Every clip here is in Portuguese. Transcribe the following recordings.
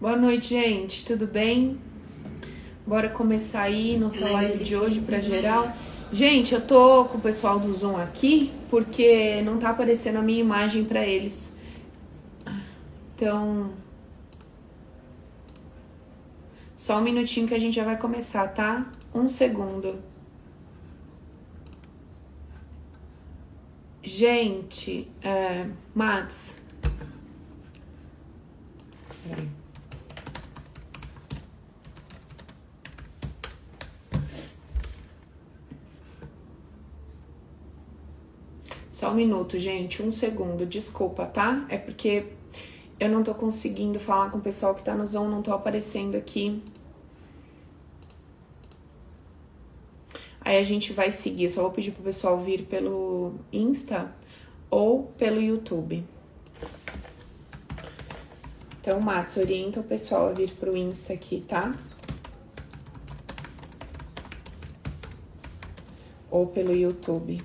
Boa noite, gente. Tudo bem? Bora começar aí nossa live de hoje para geral. Gente, eu tô com o pessoal do Zoom aqui porque não tá aparecendo a minha imagem para eles. Então, só um minutinho que a gente já vai começar, tá? Um segundo. Gente, é, Max. Peraí. Só um minuto, gente, um segundo, desculpa, tá? É porque eu não tô conseguindo falar com o pessoal que tá no Zoom, não tô aparecendo aqui. Aí a gente vai seguir, só vou pedir pro pessoal vir pelo Insta ou pelo YouTube. Então, Matos, orienta o pessoal a vir pro Insta aqui, tá? Ou pelo YouTube.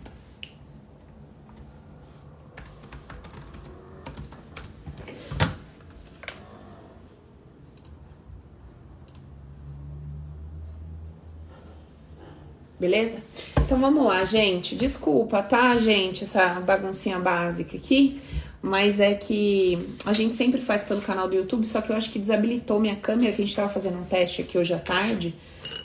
Beleza? Então vamos lá, gente. Desculpa, tá, gente, essa baguncinha básica aqui. Mas é que a gente sempre faz pelo canal do YouTube, só que eu acho que desabilitou minha câmera, que a gente tava fazendo um teste aqui hoje à tarde,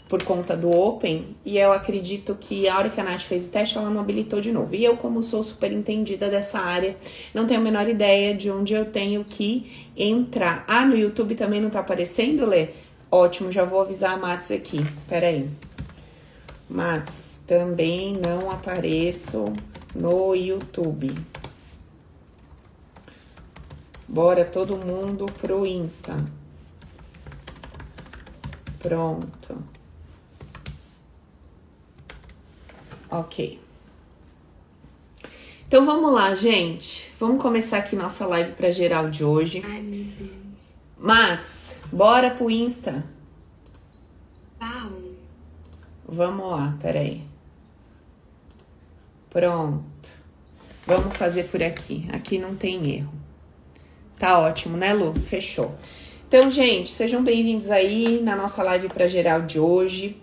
por conta do Open. E eu acredito que a hora que a Nath fez o teste, ela não habilitou de novo. E eu, como sou super entendida dessa área, não tenho a menor ideia de onde eu tenho que entrar. Ah, no YouTube também não tá aparecendo, Lê? Ótimo, já vou avisar a Matos aqui. Peraí. aí. Max, também não apareço no YouTube. Bora todo mundo pro Insta. Pronto. Ok. Então vamos lá, gente. Vamos começar aqui nossa live para geral de hoje. Ai, meu Deus. Max, bora pro Insta. Vamos lá, peraí. Pronto. Vamos fazer por aqui. Aqui não tem erro. Tá ótimo, né, Lu? Fechou. Então, gente, sejam bem-vindos aí na nossa live para geral de hoje.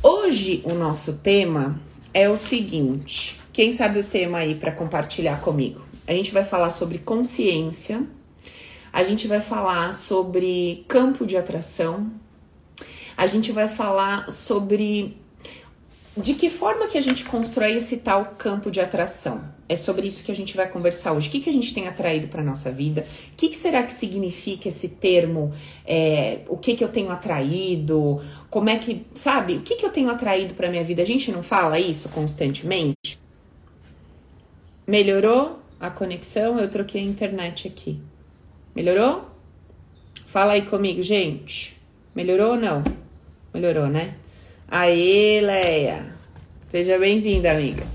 Hoje o nosso tema é o seguinte. Quem sabe o tema aí para compartilhar comigo? A gente vai falar sobre consciência. A gente vai falar sobre campo de atração. A gente vai falar sobre de que forma que a gente constrói esse tal campo de atração? É sobre isso que a gente vai conversar hoje. O que, que a gente tem atraído para nossa vida? O que, que, será que significa esse termo? É, o que, que eu tenho atraído? Como é que, sabe? O que, que eu tenho atraído para minha vida? A gente não fala isso constantemente? Melhorou a conexão? Eu troquei a internet aqui. Melhorou? Fala aí comigo, gente. Melhorou ou não? Melhorou, né? Aê, Leia! Seja bem-vinda, amiga.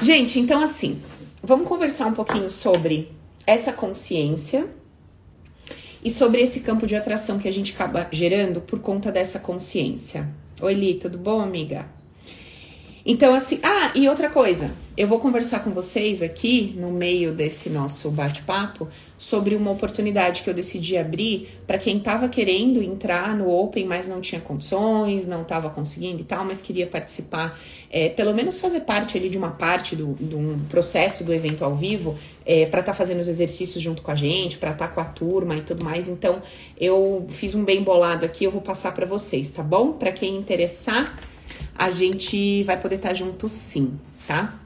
Gente, então assim, vamos conversar um pouquinho sobre essa consciência e sobre esse campo de atração que a gente acaba gerando por conta dessa consciência. Oi, Li, tudo bom, amiga? Então, assim, ah, e outra coisa, eu vou conversar com vocês aqui no meio desse nosso bate-papo sobre uma oportunidade que eu decidi abrir para quem estava querendo entrar no Open, mas não tinha condições, não estava conseguindo e tal, mas queria participar, é, pelo menos fazer parte ali de uma parte do, de um processo do evento ao vivo, é, para estar tá fazendo os exercícios junto com a gente, para estar tá com a turma e tudo mais. Então, eu fiz um bem bolado aqui, eu vou passar para vocês, tá bom? Para quem interessar a gente vai poder estar junto sim, tá?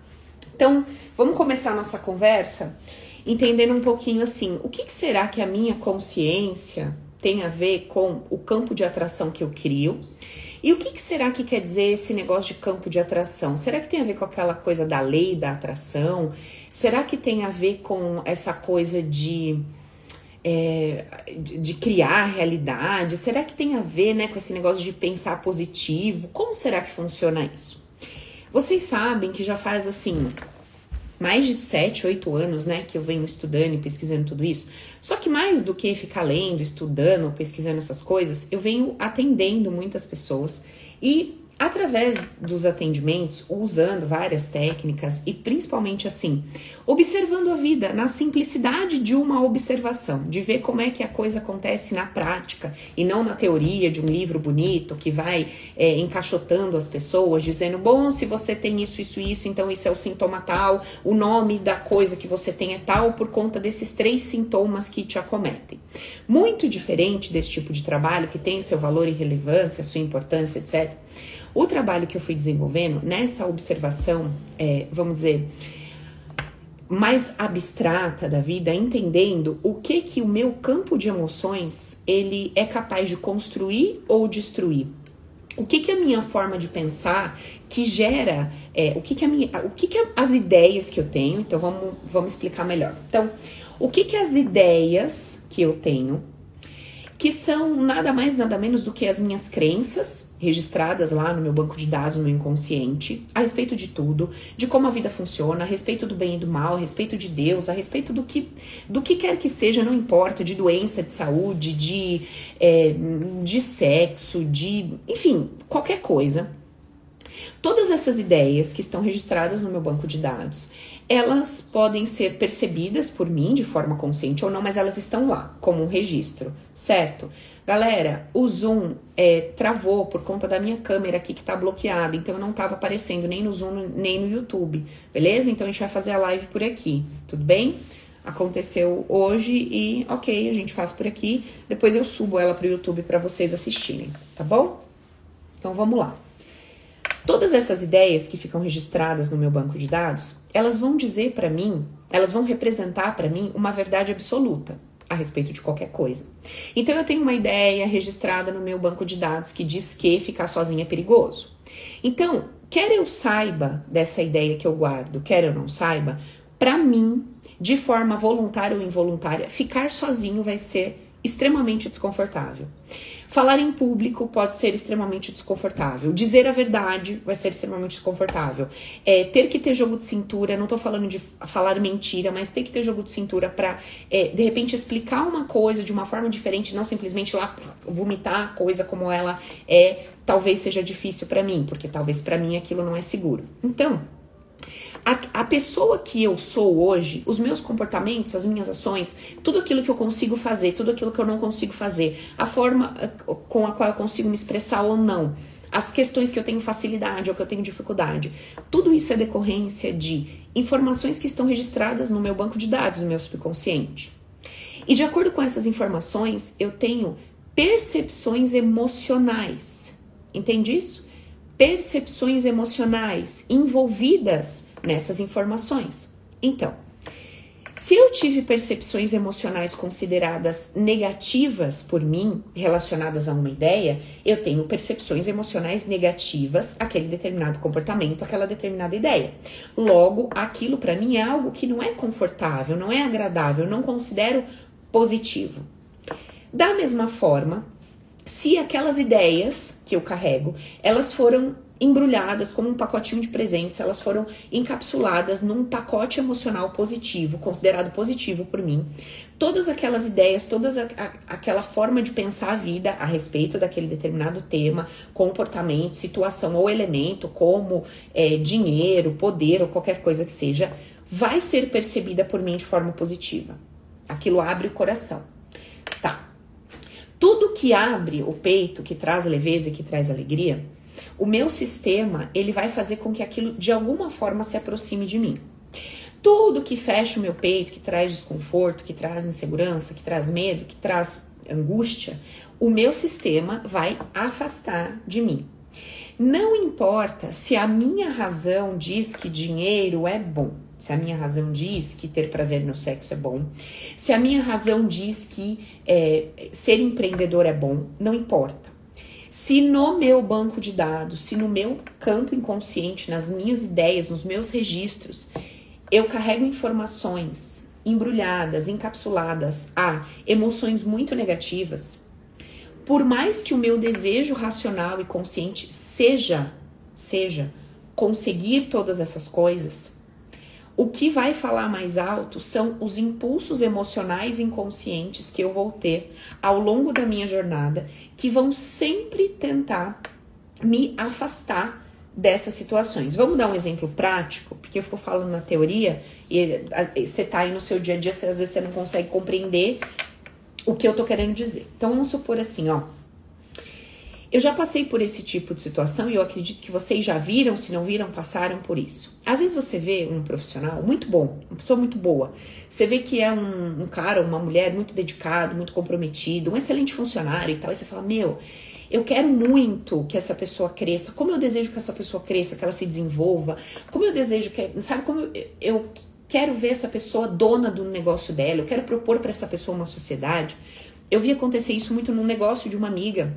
Então, vamos começar a nossa conversa entendendo um pouquinho assim, o que, que será que a minha consciência tem a ver com o campo de atração que eu crio? E o que, que, será que quer dizer esse negócio de campo de atração? Será que tem a ver com aquela coisa da lei da atração? Será que tem a ver com essa coisa de é, de, de, criar realidade? Será que tem a ver né, com esse negócio de pensar positivo? Como será que funciona isso? Vocês sabem que já faz assim mais de 7, 8 anos, né, que eu venho estudando e pesquisando tudo isso. Só que mais do que ficar lendo, estudando, pesquisando essas coisas, eu venho atendendo muitas pessoas e através dos atendimentos, usando várias técnicas e principalmente assim, observando a vida na simplicidade de uma observação, de ver como é que a coisa acontece na prática e não na teoria de um livro bonito que vai é, encaixotando as pessoas, dizendo: bom, se você tem isso, isso, isso, então isso é o sintoma tal, o nome da coisa que você tem é tal por conta desses três sintomas que te acometem. Muito diferente desse tipo de trabalho que tem seu valor e relevância, sua importância, etc o trabalho que eu fui desenvolvendo nessa observação, é, vamos dizer, mais abstrata da vida, entendendo o que que o meu campo de emoções ele é capaz de construir ou destruir. O que que a minha forma de pensar que gera, é, o que que a minha, o que que as ideias que eu tenho, então vamos, vamos explicar melhor. Então, o que que as ideias que eu tenho que são nada mais, nada menos do que as minhas crenças registradas lá no meu banco de dados, no meu inconsciente, a respeito de tudo, de como a vida funciona, a respeito do bem e do mal, a respeito de Deus, a respeito do que, do que quer que seja, não importa, de doença, de saúde, de, é, de sexo, de, enfim, qualquer coisa. Todas essas ideias que estão registradas no meu banco de dados, elas podem ser percebidas por mim de forma consciente ou não, mas elas estão lá como um registro, certo? Galera, o Zoom é, travou por conta da minha câmera aqui que tá bloqueada, então eu não tava aparecendo nem no Zoom nem no YouTube, beleza? Então a gente vai fazer a live por aqui, tudo bem? Aconteceu hoje e ok, a gente faz por aqui. Depois eu subo ela pro YouTube para vocês assistirem, tá bom? Então vamos lá. Todas essas ideias que ficam registradas no meu banco de dados, elas vão dizer para mim, elas vão representar para mim uma verdade absoluta a respeito de qualquer coisa. Então eu tenho uma ideia registrada no meu banco de dados que diz que ficar sozinha é perigoso. Então, quer eu saiba dessa ideia que eu guardo, quer eu não saiba, para mim, de forma voluntária ou involuntária, ficar sozinho vai ser extremamente desconfortável. Falar em público pode ser extremamente desconfortável. Dizer a verdade vai ser extremamente desconfortável. É, ter que ter jogo de cintura, não tô falando de falar mentira, mas ter que ter jogo de cintura pra, é, de repente, explicar uma coisa de uma forma diferente, não simplesmente lá vomitar a coisa como ela é, talvez seja difícil para mim, porque talvez para mim aquilo não é seguro. Então, a, a pessoa que eu sou hoje, os meus comportamentos, as minhas ações, tudo aquilo que eu consigo fazer, tudo aquilo que eu não consigo fazer, a forma eh, com a qual eu consigo me expressar ou não, as questões que eu tenho facilidade ou que eu tenho dificuldade, tudo isso é decorrência de informações que estão registradas no meu banco de dados, no meu subconsciente. E de acordo com essas informações, eu tenho percepções emocionais. Entende isso? Percepções emocionais envolvidas nessas informações. Então, se eu tive percepções emocionais consideradas negativas por mim, relacionadas a uma ideia, eu tenho percepções emocionais negativas àquele determinado comportamento, àquela determinada ideia. Logo, aquilo para mim é algo que não é confortável, não é agradável, não considero positivo. Da mesma forma, se aquelas ideias que eu carrego, elas foram embrulhadas como um pacotinho de presentes, elas foram encapsuladas num pacote emocional positivo, considerado positivo por mim. Todas aquelas ideias, toda aquela forma de pensar a vida a respeito daquele determinado tema, comportamento, situação ou elemento, como é, dinheiro, poder ou qualquer coisa que seja, vai ser percebida por mim de forma positiva. Aquilo abre o coração. Tá. Tudo que abre o peito, que traz leveza e que traz alegria, o meu sistema ele vai fazer com que aquilo de alguma forma se aproxime de mim. Tudo que fecha o meu peito, que traz desconforto, que traz insegurança, que traz medo, que traz angústia, o meu sistema vai afastar de mim. Não importa se a minha razão diz que dinheiro é bom, se a minha razão diz que ter prazer no sexo é bom, se a minha razão diz que é, ser empreendedor é bom, não importa. Se no meu banco de dados, se no meu campo inconsciente, nas minhas ideias, nos meus registros, eu carrego informações embrulhadas, encapsuladas a emoções muito negativas, por mais que o meu desejo racional e consciente seja, seja conseguir todas essas coisas, o que vai falar mais alto são os impulsos emocionais inconscientes que eu vou ter ao longo da minha jornada, que vão sempre tentar me afastar dessas situações. Vamos dar um exemplo prático, porque eu fico falando na teoria e você tá aí no seu dia a dia, às vezes você não consegue compreender o que eu tô querendo dizer. Então vamos supor assim, ó. Eu já passei por esse tipo de situação e eu acredito que vocês já viram, se não viram, passaram por isso. Às vezes você vê um profissional muito bom, uma pessoa muito boa. Você vê que é um, um cara, uma mulher muito dedicado, muito comprometido, um excelente funcionário e tal. E você fala, meu, eu quero muito que essa pessoa cresça. Como eu desejo que essa pessoa cresça, que ela se desenvolva. Como eu desejo que, sabe, como eu, eu quero ver essa pessoa dona do negócio dela. Eu quero propor para essa pessoa uma sociedade. Eu vi acontecer isso muito num negócio de uma amiga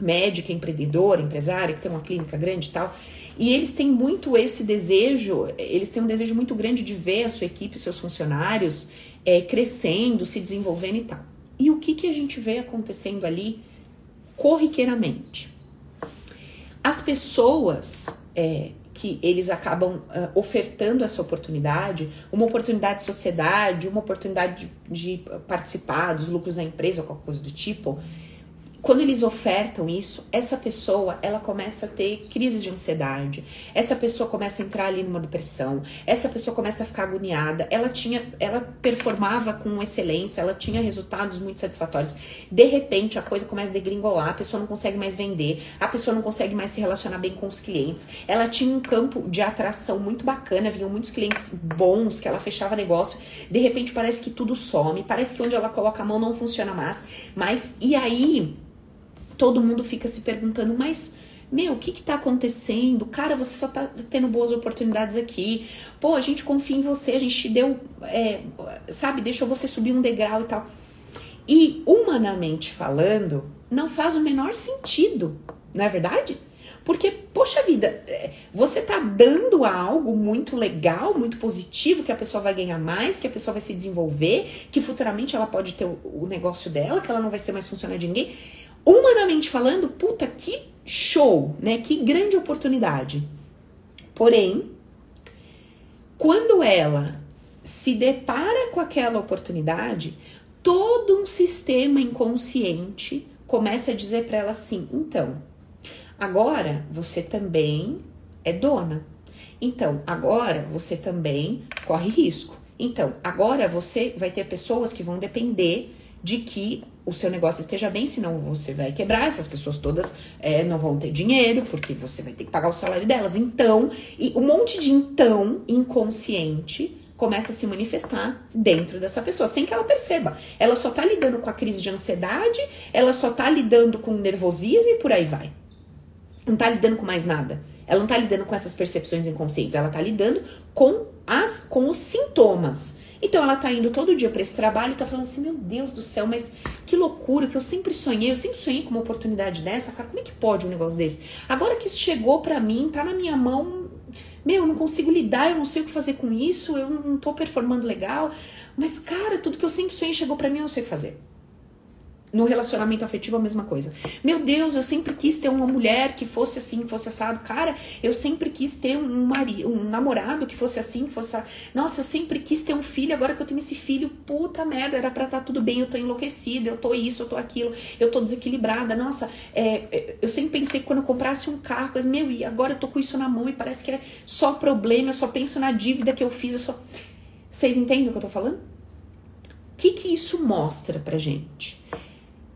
médica, empreendedora, empresária, que tem uma clínica grande e tal. E eles têm muito esse desejo, eles têm um desejo muito grande de ver a sua equipe, seus funcionários é, crescendo, se desenvolvendo e tal. E o que, que a gente vê acontecendo ali corriqueiramente? As pessoas é, que eles acabam uh, ofertando essa oportunidade, uma oportunidade de sociedade, uma oportunidade de, de participar dos lucros da empresa ou qualquer coisa do tipo, quando eles ofertam isso, essa pessoa ela começa a ter crises de ansiedade, essa pessoa começa a entrar ali numa depressão, essa pessoa começa a ficar agoniada. Ela tinha, ela performava com excelência, ela tinha resultados muito satisfatórios. De repente a coisa começa a degringolar, a pessoa não consegue mais vender, a pessoa não consegue mais se relacionar bem com os clientes. Ela tinha um campo de atração muito bacana, vinham muitos clientes bons que ela fechava negócio. De repente parece que tudo some, parece que onde ela coloca a mão não funciona mais. Mas e aí todo mundo fica se perguntando, mas meu, o que que tá acontecendo? Cara, você só tá tendo boas oportunidades aqui. Pô, a gente confia em você, a gente te deu, é, sabe, deixou você subir um degrau e tal. E, humanamente falando, não faz o menor sentido, não é verdade? Porque, poxa vida, é, você tá dando algo muito legal, muito positivo, que a pessoa vai ganhar mais, que a pessoa vai se desenvolver, que futuramente ela pode ter o, o negócio dela, que ela não vai ser mais funcionária de ninguém humanamente falando, puta, que show, né? Que grande oportunidade. Porém, quando ela se depara com aquela oportunidade, todo um sistema inconsciente começa a dizer para ela assim: então, agora você também é dona. Então, agora você também corre risco. Então, agora você vai ter pessoas que vão depender de que o seu negócio esteja bem, senão você vai quebrar, essas pessoas todas é, não vão ter dinheiro, porque você vai ter que pagar o salário delas. Então, e um monte de então inconsciente começa a se manifestar dentro dessa pessoa, sem que ela perceba. Ela só tá lidando com a crise de ansiedade, ela só tá lidando com nervosismo e por aí vai. Não tá lidando com mais nada. Ela não tá lidando com essas percepções inconscientes, ela tá lidando com as com os sintomas. Então ela tá indo todo dia para esse trabalho e tá falando assim: "Meu Deus do céu, mas que loucura que eu sempre sonhei, eu sempre sonhei com uma oportunidade dessa, cara, como é que pode um negócio desse? Agora que isso chegou para mim, tá na minha mão, meu, eu não consigo lidar, eu não sei o que fazer com isso, eu não tô performando legal, mas cara, tudo que eu sempre sonhei chegou para mim, eu não sei o que fazer. No relacionamento afetivo, a mesma coisa. Meu Deus, eu sempre quis ter uma mulher que fosse assim, fosse assado. Cara, eu sempre quis ter um marido, um namorado que fosse assim, que fosse. Nossa, eu sempre quis ter um filho. Agora que eu tenho esse filho, puta merda, era pra estar tá tudo bem. Eu tô enlouquecida, eu tô isso, eu tô aquilo, eu tô desequilibrada. Nossa, é, é, eu sempre pensei que quando eu comprasse um carro, mas, meu, e agora eu tô com isso na mão e parece que é só problema. Eu só penso na dívida que eu fiz. Eu só... Vocês entendem o que eu tô falando? O que, que isso mostra pra gente?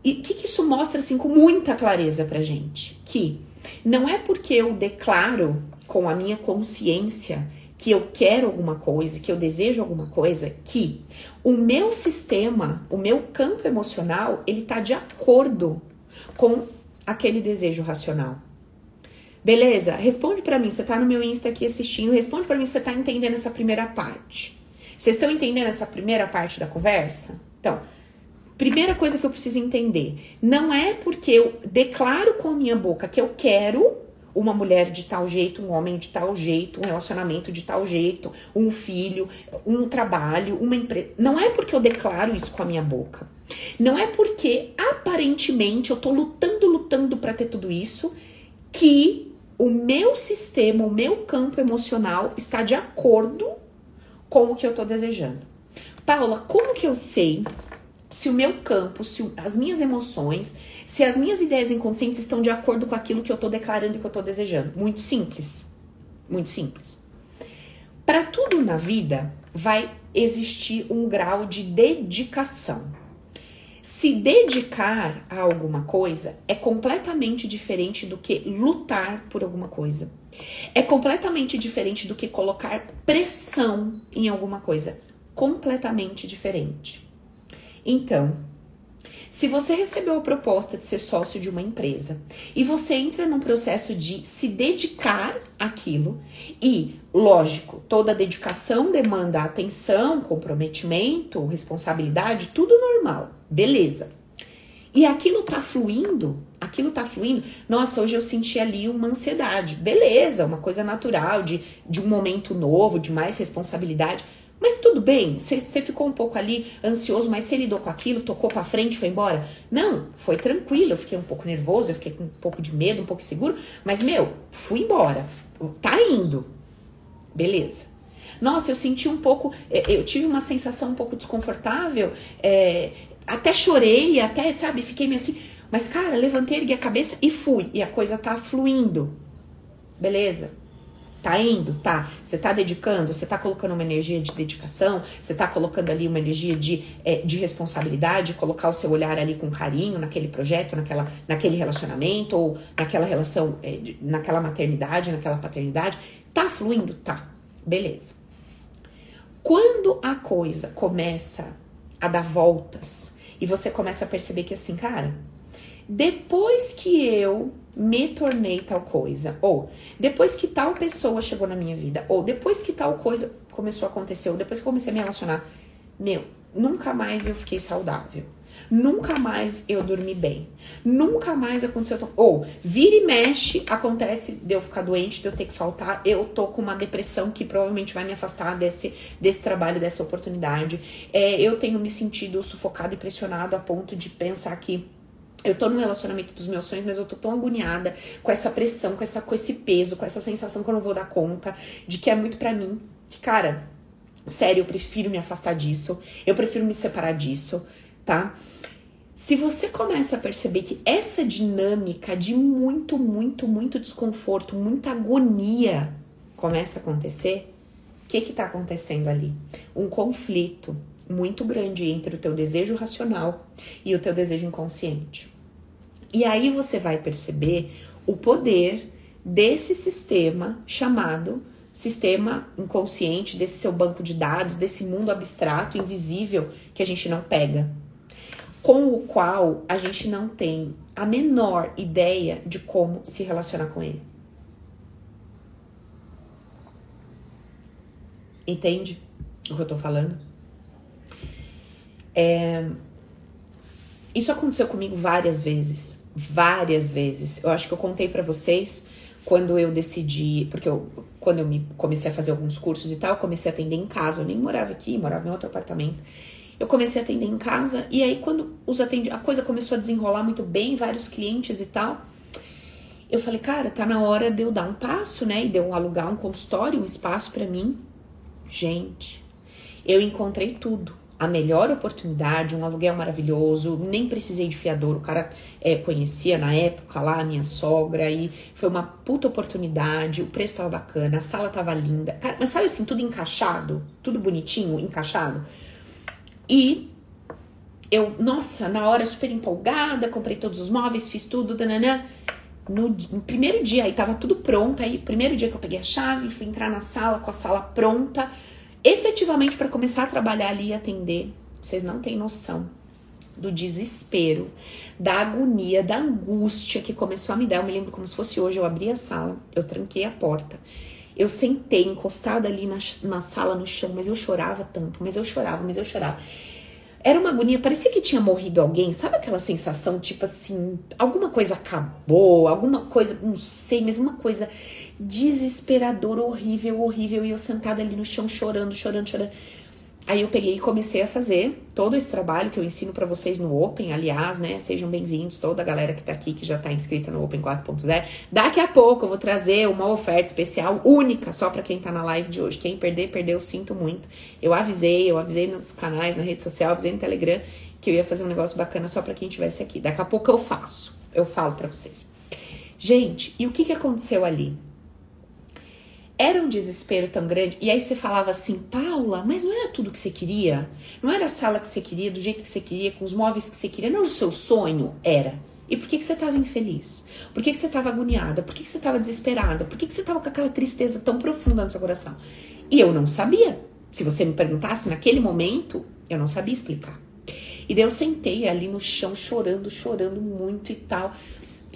E o que, que isso mostra assim com muita clareza pra gente? Que não é porque eu declaro com a minha consciência que eu quero alguma coisa, que eu desejo alguma coisa, que o meu sistema, o meu campo emocional, ele tá de acordo com aquele desejo racional. Beleza? Responde para mim, você tá no meu Insta aqui assistindo, responde para mim se você tá entendendo essa primeira parte. Vocês estão entendendo essa primeira parte da conversa? Então, Primeira coisa que eu preciso entender: não é porque eu declaro com a minha boca que eu quero uma mulher de tal jeito, um homem de tal jeito, um relacionamento de tal jeito, um filho, um trabalho, uma empresa. Não é porque eu declaro isso com a minha boca. Não é porque aparentemente eu tô lutando, lutando para ter tudo isso que o meu sistema, o meu campo emocional está de acordo com o que eu tô desejando. Paula, como que eu sei se o meu campo, se as minhas emoções, se as minhas ideias inconscientes estão de acordo com aquilo que eu tô declarando e que eu tô desejando. Muito simples. Muito simples. Para tudo na vida vai existir um grau de dedicação. Se dedicar a alguma coisa é completamente diferente do que lutar por alguma coisa. É completamente diferente do que colocar pressão em alguma coisa. Completamente diferente. Então, se você recebeu a proposta de ser sócio de uma empresa e você entra num processo de se dedicar àquilo, e, lógico, toda dedicação demanda atenção, comprometimento, responsabilidade, tudo normal, beleza. E aquilo tá fluindo, aquilo tá fluindo. Nossa, hoje eu senti ali uma ansiedade. Beleza, uma coisa natural de, de um momento novo, de mais responsabilidade. Mas tudo bem, você ficou um pouco ali ansioso, mas você lidou com aquilo, tocou pra frente, foi embora? Não, foi tranquilo, eu fiquei um pouco nervoso, eu fiquei com um pouco de medo, um pouco seguro, mas meu, fui embora, tá indo. Beleza. Nossa, eu senti um pouco, é, eu tive uma sensação um pouco desconfortável, é, até chorei, até, sabe, fiquei meio assim, mas cara, levantei, a cabeça e fui, e a coisa tá fluindo. Beleza? Tá indo? Tá. Você tá dedicando? Você tá colocando uma energia de dedicação? Você tá colocando ali uma energia de, é, de responsabilidade? Colocar o seu olhar ali com carinho naquele projeto, naquela, naquele relacionamento, ou naquela relação, é, de, naquela maternidade, naquela paternidade? Tá fluindo? Tá. Beleza. Quando a coisa começa a dar voltas e você começa a perceber que assim, cara, depois que eu me tornei tal coisa, ou depois que tal pessoa chegou na minha vida, ou depois que tal coisa começou a acontecer, ou depois que eu comecei a me relacionar, meu, nunca mais eu fiquei saudável. Nunca mais eu dormi bem. Nunca mais aconteceu. Ou vira e mexe, acontece de eu ficar doente, de eu ter que faltar. Eu tô com uma depressão que provavelmente vai me afastar desse, desse trabalho, dessa oportunidade. É, eu tenho me sentido sufocado e pressionado a ponto de pensar que eu tô no relacionamento dos meus sonhos, mas eu tô tão agoniada com essa pressão, com, essa, com esse peso, com essa sensação que eu não vou dar conta, de que é muito para mim. Que, cara, sério, eu prefiro me afastar disso, eu prefiro me separar disso, tá? Se você começa a perceber que essa dinâmica de muito, muito, muito desconforto, muita agonia começa a acontecer, o que que tá acontecendo ali? Um conflito muito grande entre o teu desejo racional e o teu desejo inconsciente. E aí você vai perceber o poder desse sistema chamado sistema inconsciente, desse seu banco de dados, desse mundo abstrato, invisível que a gente não pega, com o qual a gente não tem a menor ideia de como se relacionar com ele. Entende o que eu tô falando? É... Isso aconteceu comigo várias vezes, várias vezes. Eu acho que eu contei para vocês quando eu decidi, porque eu, quando eu me comecei a fazer alguns cursos e tal, eu comecei a atender em casa. Eu nem morava aqui, morava em outro apartamento. Eu comecei a atender em casa e aí quando os atendi, a coisa começou a desenrolar muito bem, vários clientes e tal. Eu falei, cara, tá na hora de eu dar um passo, né? E de eu alugar um consultório, um espaço para mim. Gente, eu encontrei tudo a melhor oportunidade, um aluguel maravilhoso, nem precisei de fiador, o cara é, conhecia na época lá a minha sogra e foi uma puta oportunidade, o preço tava bacana, a sala tava linda, cara, mas sabe assim, tudo encaixado, tudo bonitinho, encaixado. E eu, nossa, na hora super empolgada, comprei todos os móveis, fiz tudo, dananã. No, no, primeiro dia, aí tava tudo pronto. Aí, primeiro dia que eu peguei a chave, fui entrar na sala com a sala pronta efetivamente para começar a trabalhar ali e atender, vocês não têm noção do desespero, da agonia, da angústia que começou a me dar. Eu me lembro como se fosse hoje. Eu abri a sala, eu tranquei a porta. Eu sentei encostada ali na, na sala, no chão, mas eu chorava tanto, mas eu chorava, mas eu chorava. Era uma agonia, parecia que tinha morrido alguém. Sabe aquela sensação, tipo assim, alguma coisa acabou, alguma coisa, não sei, mas uma coisa desesperador, horrível, horrível. E eu sentada ali no chão chorando, chorando, chorando. Aí eu peguei e comecei a fazer todo esse trabalho que eu ensino para vocês no Open, aliás, né? Sejam bem-vindos, toda a galera que tá aqui, que já tá inscrita no Open 4.0. Daqui a pouco eu vou trazer uma oferta especial única só para quem tá na live de hoje. Quem perder, perdeu, sinto muito. Eu avisei, eu avisei nos canais, na rede social, avisei no Telegram que eu ia fazer um negócio bacana só para quem estivesse aqui. Daqui a pouco eu faço, eu falo para vocês. Gente, e o que, que aconteceu ali? Era um desespero tão grande. E aí você falava assim, Paula, mas não era tudo que você queria? Não era a sala que você queria, do jeito que você queria, com os móveis que você queria? Não o seu sonho? Era. E por que, que você estava infeliz? Por que, que você estava agoniada? Por que, que você estava desesperada? Por que, que você estava com aquela tristeza tão profunda no seu coração? E eu não sabia. Se você me perguntasse naquele momento, eu não sabia explicar. E daí eu sentei ali no chão chorando, chorando muito e tal.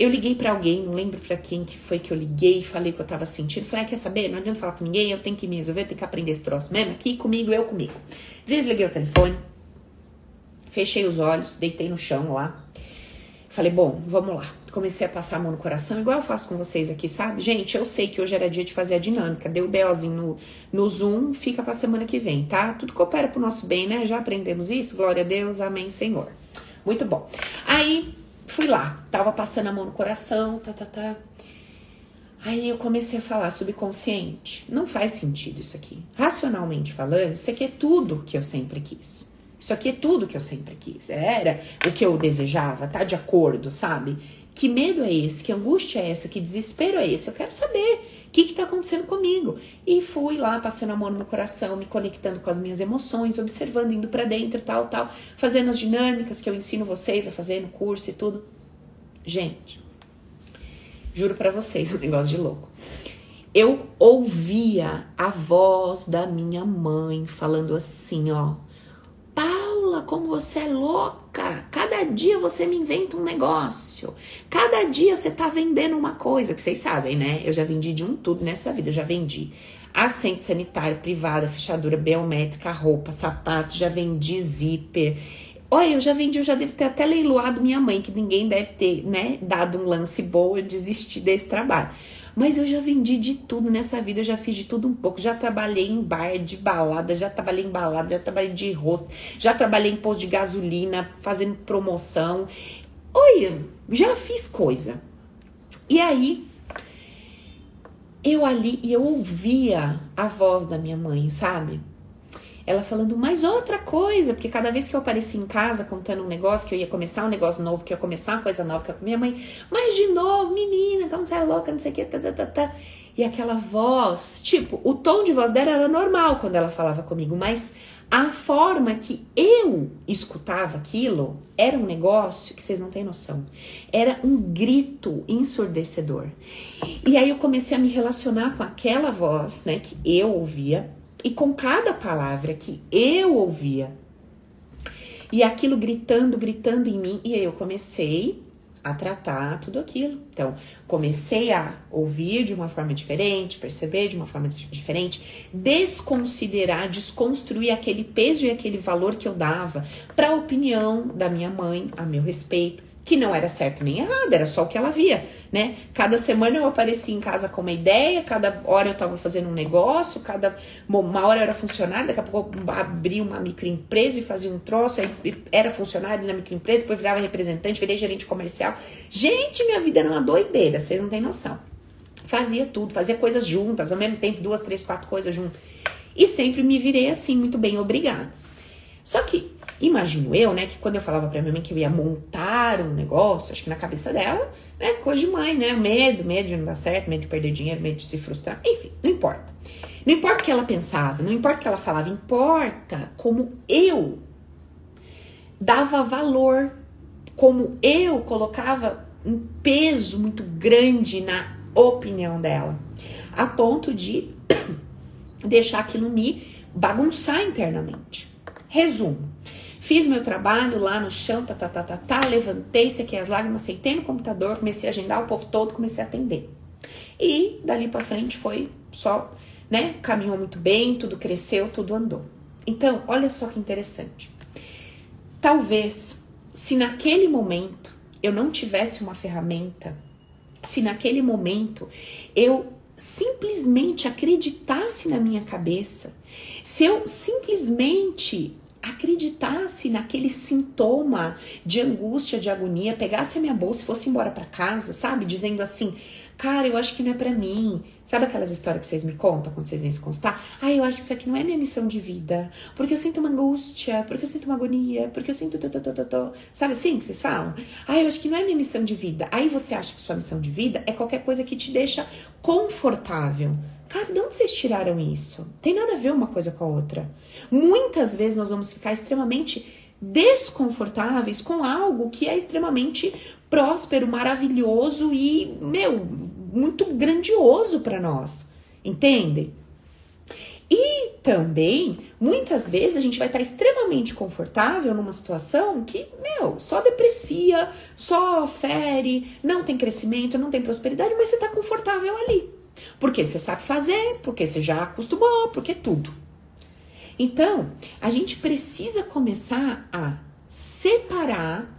Eu liguei para alguém, não lembro para quem que foi que eu liguei, falei que eu tava sentindo. Falei, ah, quer saber? Não adianta falar com ninguém, eu tenho que me resolver, eu tenho que aprender esse troço mesmo aqui comigo, eu comigo. Desliguei o telefone, fechei os olhos, deitei no chão lá. Falei, bom, vamos lá. Comecei a passar a mão no coração, igual eu faço com vocês aqui, sabe? Gente, eu sei que hoje era dia de fazer a dinâmica. Deu o BOzinho no, no Zoom, fica pra semana que vem, tá? Tudo coopera pro nosso bem, né? Já aprendemos isso? Glória a Deus, amém, Senhor. Muito bom. Aí, fui lá, tava passando a mão no coração, tá, tá, tá. Aí eu comecei a falar subconsciente. Não faz sentido isso aqui. Racionalmente falando, isso aqui é tudo que eu sempre quis. Isso aqui é tudo que eu sempre quis. Era o que eu desejava, tá de acordo, sabe? Que medo é esse? Que angústia é essa? Que desespero é esse? Eu quero saber o que está acontecendo comigo. E fui lá, passando a mão no meu coração, me conectando com as minhas emoções, observando, indo para dentro, tal, tal, fazendo as dinâmicas que eu ensino vocês a fazer no curso e tudo. Gente, juro para vocês, um negócio de louco. Eu ouvia a voz da minha mãe falando assim, ó Paula, como você é louca! Cada dia você me inventa um negócio. Cada dia você tá vendendo uma coisa. Que vocês sabem, né? Eu já vendi de um tudo nessa vida. Eu já vendi assento sanitário, privada, fechadura biométrica, roupa, sapato, já vendi zíper. Olha, eu já vendi, eu já devo ter até leiloado minha mãe, que ninguém deve ter, né, dado um lance bom, eu desisti desse trabalho. Mas eu já vendi de tudo nessa vida, eu já fiz de tudo um pouco. Já trabalhei em bar de balada, já trabalhei em balada, já trabalhei de rosto, já trabalhei em posto de gasolina, fazendo promoção. Olha, já fiz coisa. E aí, eu ali, e eu ouvia a voz da minha mãe, sabe? Ela falando mais outra coisa, porque cada vez que eu aparecia em casa contando um negócio, que eu ia começar um negócio novo, que eu ia começar uma coisa nova, que eu, minha mãe, mas de novo, menina, como você é louca, não sei o que, tá, tá, tá, tá. E aquela voz, tipo, o tom de voz dela era normal quando ela falava comigo, mas a forma que eu escutava aquilo era um negócio que vocês não têm noção. Era um grito ensurdecedor. E aí eu comecei a me relacionar com aquela voz, né, que eu ouvia e com cada palavra que eu ouvia, e aquilo gritando, gritando em mim, e aí eu comecei a tratar tudo aquilo. Então, comecei a ouvir de uma forma diferente, perceber de uma forma diferente, desconsiderar, desconstruir aquele peso e aquele valor que eu dava para a opinião da minha mãe a meu respeito, que não era certo nem errado, era só o que ela via, né? Cada semana eu aparecia em casa com uma ideia, cada hora eu estava fazendo um negócio, cada uma hora eu era funcionário, daqui a pouco eu abria uma microempresa e fazia um troço, aí era funcionário na microempresa, depois virava representante, virei gerente comercial. Gente, minha vida era uma doideira, vocês não têm noção. Fazia tudo, fazia coisas juntas, ao mesmo tempo, duas, três, quatro coisas juntas. E sempre me virei assim, muito bem, obrigada. Só que Imagino eu, né, que quando eu falava pra minha mãe que eu ia montar um negócio, acho que na cabeça dela, né, coisa de mãe, né, medo, medo de não dar certo, medo de perder dinheiro, medo de se frustrar, enfim, não importa. Não importa o que ela pensava, não importa o que ela falava, importa como eu dava valor, como eu colocava um peso muito grande na opinião dela, a ponto de deixar aquilo me bagunçar internamente. Resumo. Fiz meu trabalho lá no chão, tá, tá, tá, tá, tá, levantei, sequei as lágrimas, sentei no computador, comecei a agendar o povo todo, comecei a atender. E dali para frente foi só, né? Caminhou muito bem, tudo cresceu, tudo andou. Então, olha só que interessante. Talvez, se naquele momento eu não tivesse uma ferramenta, se naquele momento eu simplesmente acreditasse na minha cabeça, se eu simplesmente acreditasse naquele sintoma de angústia, de agonia, pegasse a minha bolsa e fosse embora para casa, sabe? Dizendo assim: Cara, eu acho que não é para mim. Sabe aquelas histórias que vocês me contam quando vocês vêm se constar? Ah, eu acho que isso aqui não é minha missão de vida. Porque eu sinto uma angústia, porque eu sinto uma agonia, porque eu sinto. Sabe assim que vocês falam? Ah, eu acho que não é minha missão de vida. Aí você acha que sua missão de vida é qualquer coisa que te deixa confortável. Cara, de onde vocês tiraram isso? Tem nada a ver uma coisa com a outra. Muitas vezes nós vamos ficar extremamente desconfortáveis com algo que é extremamente próspero, maravilhoso e, meu, muito grandioso para nós. Entende? E também, muitas vezes, a gente vai estar extremamente confortável numa situação que, meu, só deprecia, só fere, não tem crescimento, não tem prosperidade, mas você está confortável ali. Porque você sabe fazer, porque você já acostumou, porque tudo. Então, a gente precisa começar a separar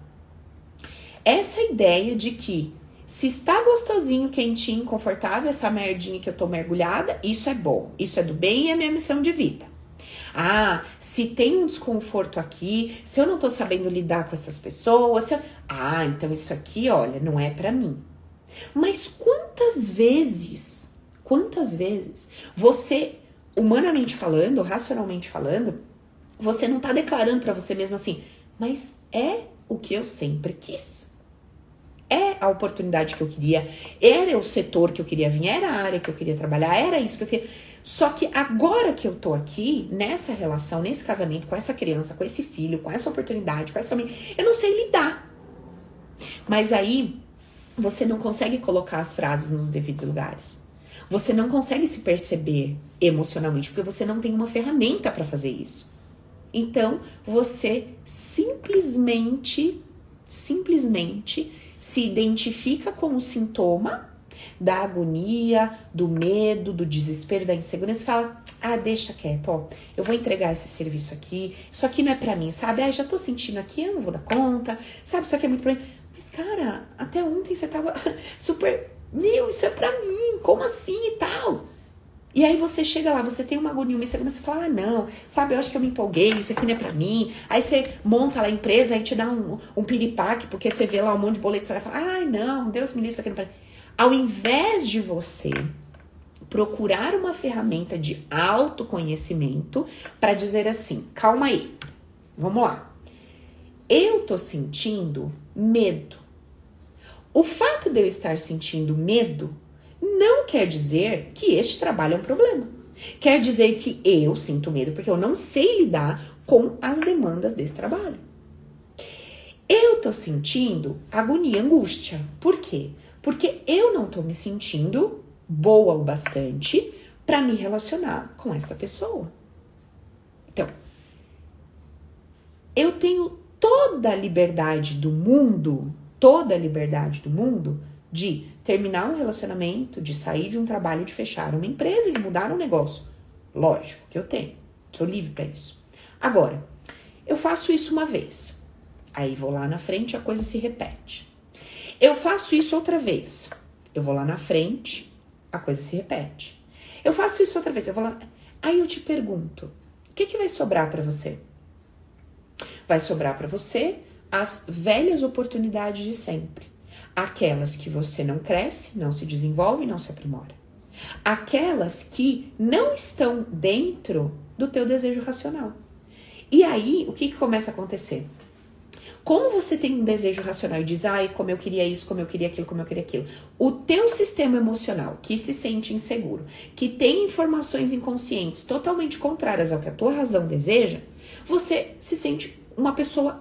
essa ideia de que se está gostosinho, quentinho, confortável, essa merdinha que eu tô mergulhada, isso é bom, isso é do bem e é minha missão de vida. Ah, se tem um desconforto aqui, se eu não tô sabendo lidar com essas pessoas, eu... ah, então isso aqui, olha, não é para mim. Mas quantas vezes, quantas vezes você, humanamente falando, racionalmente falando, você não tá declarando para você mesmo assim, mas é o que eu sempre quis é a oportunidade que eu queria, era o setor que eu queria vir, era a área que eu queria trabalhar, era isso que eu queria. Só que agora que eu tô aqui, nessa relação, nesse casamento, com essa criança, com esse filho, com essa oportunidade, com essa família, eu não sei lidar. Mas aí, você não consegue colocar as frases nos devidos lugares. Você não consegue se perceber emocionalmente, porque você não tem uma ferramenta para fazer isso. Então, você simplesmente, simplesmente se identifica com o sintoma da agonia, do medo, do desespero, da insegurança e fala: "Ah, deixa quieto, ó. Eu vou entregar esse serviço aqui. Isso aqui não é para mim, sabe? Ah, já tô sentindo aqui, eu não vou dar conta. Sabe, isso aqui é muito mim. Mas cara, até ontem você tava super, meu, isso é para mim. Como assim e tal? E aí você chega lá, você tem uma agonia, uma insegurança, você fala, ah, não, sabe, eu acho que eu me empolguei, isso aqui não é pra mim. Aí você monta lá a empresa, aí te dá um, um piripaque, porque você vê lá um monte de boleto, você vai falar, ai, não, Deus me livre, isso aqui não é pra mim. Ao invés de você procurar uma ferramenta de autoconhecimento para dizer assim, calma aí, vamos lá. Eu tô sentindo medo. O fato de eu estar sentindo medo não quer dizer que este trabalho é um problema. Quer dizer que eu sinto medo porque eu não sei lidar com as demandas desse trabalho. Eu tô sentindo agonia, angústia. Por quê? Porque eu não tô me sentindo boa o bastante para me relacionar com essa pessoa. Então, eu tenho toda a liberdade do mundo, toda a liberdade do mundo de terminar um relacionamento, de sair de um trabalho, de fechar uma empresa, de mudar um negócio. Lógico que eu tenho, sou livre para isso. Agora, eu faço isso uma vez, aí vou lá na frente e a coisa se repete. Eu faço isso outra vez, eu vou lá na frente, a coisa se repete. Eu faço isso outra vez, eu vou lá. Aí eu te pergunto, o que, que vai sobrar para você? Vai sobrar para você as velhas oportunidades de sempre Aquelas que você não cresce, não se desenvolve, não se aprimora. Aquelas que não estão dentro do teu desejo racional. E aí, o que, que começa a acontecer? Como você tem um desejo racional e diz, ai, como eu queria isso, como eu queria aquilo, como eu queria aquilo, o teu sistema emocional que se sente inseguro, que tem informações inconscientes totalmente contrárias ao que a tua razão deseja, você se sente uma pessoa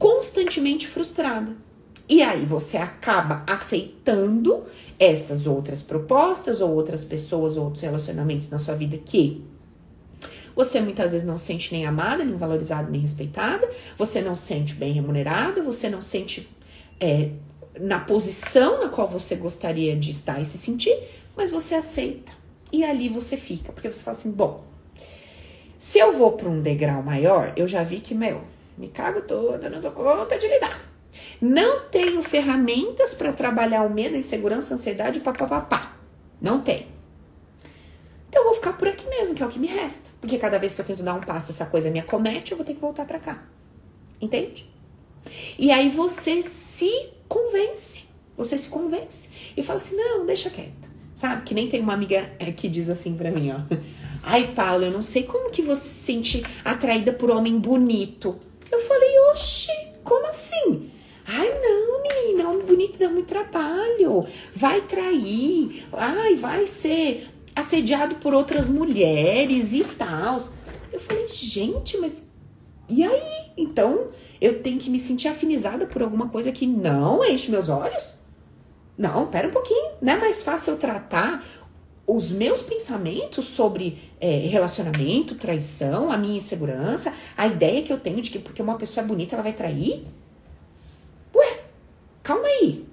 constantemente frustrada. E aí você acaba aceitando essas outras propostas ou outras pessoas ou outros relacionamentos na sua vida que você muitas vezes não se sente nem amada, nem valorizada, nem respeitada, você não se sente bem remunerada, você não se sente é, na posição na qual você gostaria de estar e se sentir, mas você aceita. E ali você fica, porque você fala assim: bom, se eu vou para um degrau maior, eu já vi que, meu, me cago toda, não dou conta de lidar. Não tenho ferramentas para trabalhar o medo, a insegurança, a ansiedade, papapá. Não tem. Então eu vou ficar por aqui mesmo, que é o que me resta. Porque cada vez que eu tento dar um passo, essa coisa me acomete, eu vou ter que voltar para cá. Entende? E aí você se convence. Você se convence. E fala assim: não, deixa quieto. Sabe? Que nem tem uma amiga é, que diz assim pra mim, ó. Ai, Paulo, eu não sei como que você se sente atraída por homem bonito. Eu falei, oxi, como assim? Ai, não, menina, homem bonito dá muito trabalho. Vai trair. Ai, vai ser assediado por outras mulheres e tal. Eu falei, gente, mas e aí? Então eu tenho que me sentir afinizada por alguma coisa que não enche meus olhos? Não, pera um pouquinho. Não é mais fácil eu tratar os meus pensamentos sobre é, relacionamento, traição, a minha insegurança, a ideia que eu tenho de que porque uma pessoa é bonita ela vai trair? Ué, calma aí.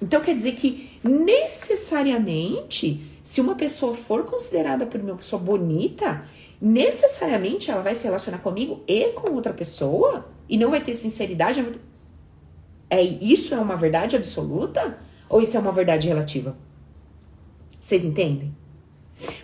Então quer dizer que necessariamente, se uma pessoa for considerada por uma pessoa bonita, necessariamente ela vai se relacionar comigo e com outra pessoa e não vai ter sinceridade. É isso é uma verdade absoluta ou isso é uma verdade relativa? Vocês entendem?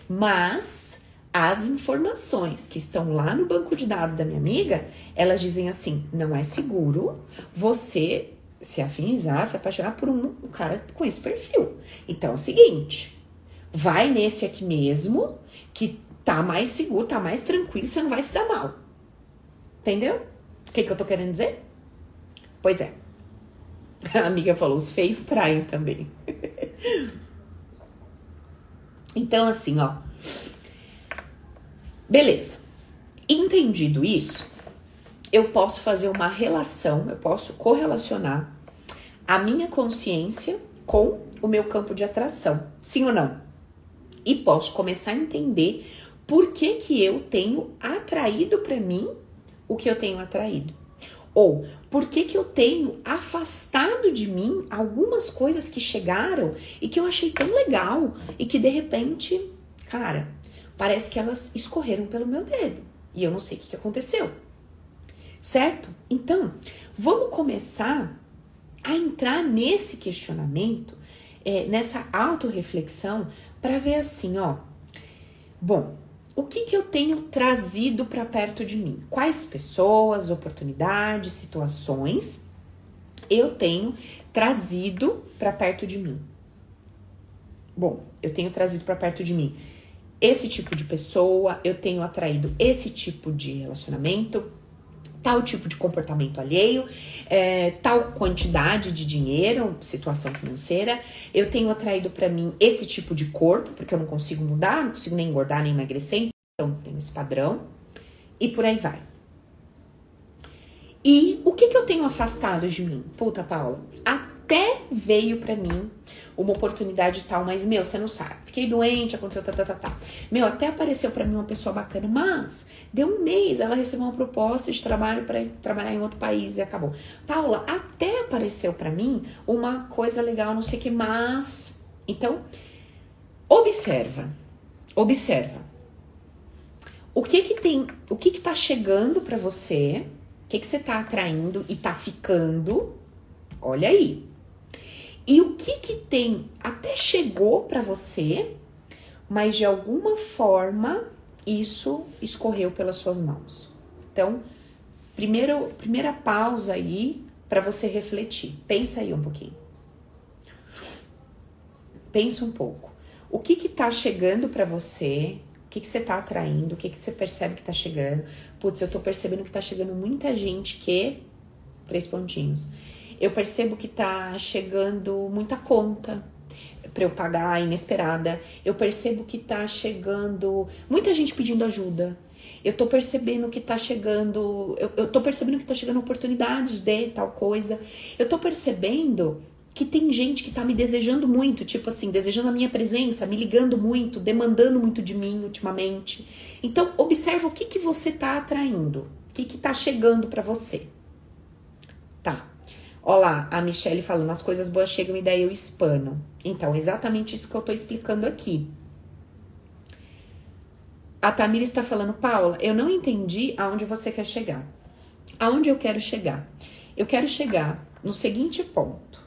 Mas as informações que estão lá no banco de dados da minha amiga, elas dizem assim: não é seguro você se afinizar, se apaixonar por um, um cara com esse perfil. Então é o seguinte: vai nesse aqui mesmo, que tá mais seguro, tá mais tranquilo, você não vai se dar mal. Entendeu? O que, que eu tô querendo dizer? Pois é. A amiga falou: os feios traem também. Então, assim, ó. Beleza. Entendido isso, eu posso fazer uma relação, eu posso correlacionar a minha consciência com o meu campo de atração. Sim ou não? E posso começar a entender por que, que eu tenho atraído para mim o que eu tenho atraído. Ou por que, que eu tenho afastado de mim algumas coisas que chegaram e que eu achei tão legal e que de repente, cara, parece que elas escorreram pelo meu dedo e eu não sei o que, que aconteceu. Certo? Então, vamos começar a entrar nesse questionamento, é, nessa autorreflexão, para ver assim, ó. Bom, o que, que eu tenho trazido para perto de mim? Quais pessoas, oportunidades, situações eu tenho trazido para perto de mim? Bom, eu tenho trazido para perto de mim esse tipo de pessoa, eu tenho atraído esse tipo de relacionamento, tal tipo de comportamento alheio, é, tal quantidade de dinheiro, situação financeira. Eu tenho atraído para mim esse tipo de corpo, porque eu não consigo mudar, não consigo nem engordar nem emagrecer, então tem esse padrão. E por aí vai. E o que, que eu tenho afastado de mim? Puta, Paula, até veio para mim uma oportunidade tal, mas meu, você não sabe. Fiquei doente, aconteceu tá, tá, tá, tá. Meu, até apareceu para mim uma pessoa bacana, mas deu um mês, ela recebeu uma proposta de trabalho para trabalhar em outro país e acabou. Paula, até apareceu para mim uma coisa legal, não sei o que, mas. Então, observa. Observa. O que que tem, o que que tá chegando para você? O que que você tá atraindo e tá ficando? Olha aí. E o que que tem até chegou para você, mas de alguma forma isso escorreu pelas suas mãos. Então, primeiro, primeira pausa aí para você refletir. Pensa aí um pouquinho. Pensa um pouco. O que que tá chegando para você? O que que você tá atraindo? O que que você percebe que tá chegando? Putz, eu tô percebendo que tá chegando muita gente que três pontinhos eu percebo que tá chegando muita conta para eu pagar inesperada. Eu percebo que tá chegando muita gente pedindo ajuda. Eu tô percebendo que tá chegando, eu, eu tô percebendo que tá chegando oportunidades de tal coisa. Eu tô percebendo que tem gente que tá me desejando muito, tipo assim, desejando a minha presença, me ligando muito, demandando muito de mim ultimamente. Então, observa o que que você tá atraindo, o que que tá chegando para você. Tá. Olá, a Michelle falando, as coisas boas chegam e daí eu espano. Então, exatamente isso que eu tô explicando aqui. A Tamira está falando, Paula, eu não entendi aonde você quer chegar. Aonde eu quero chegar? Eu quero chegar no seguinte ponto.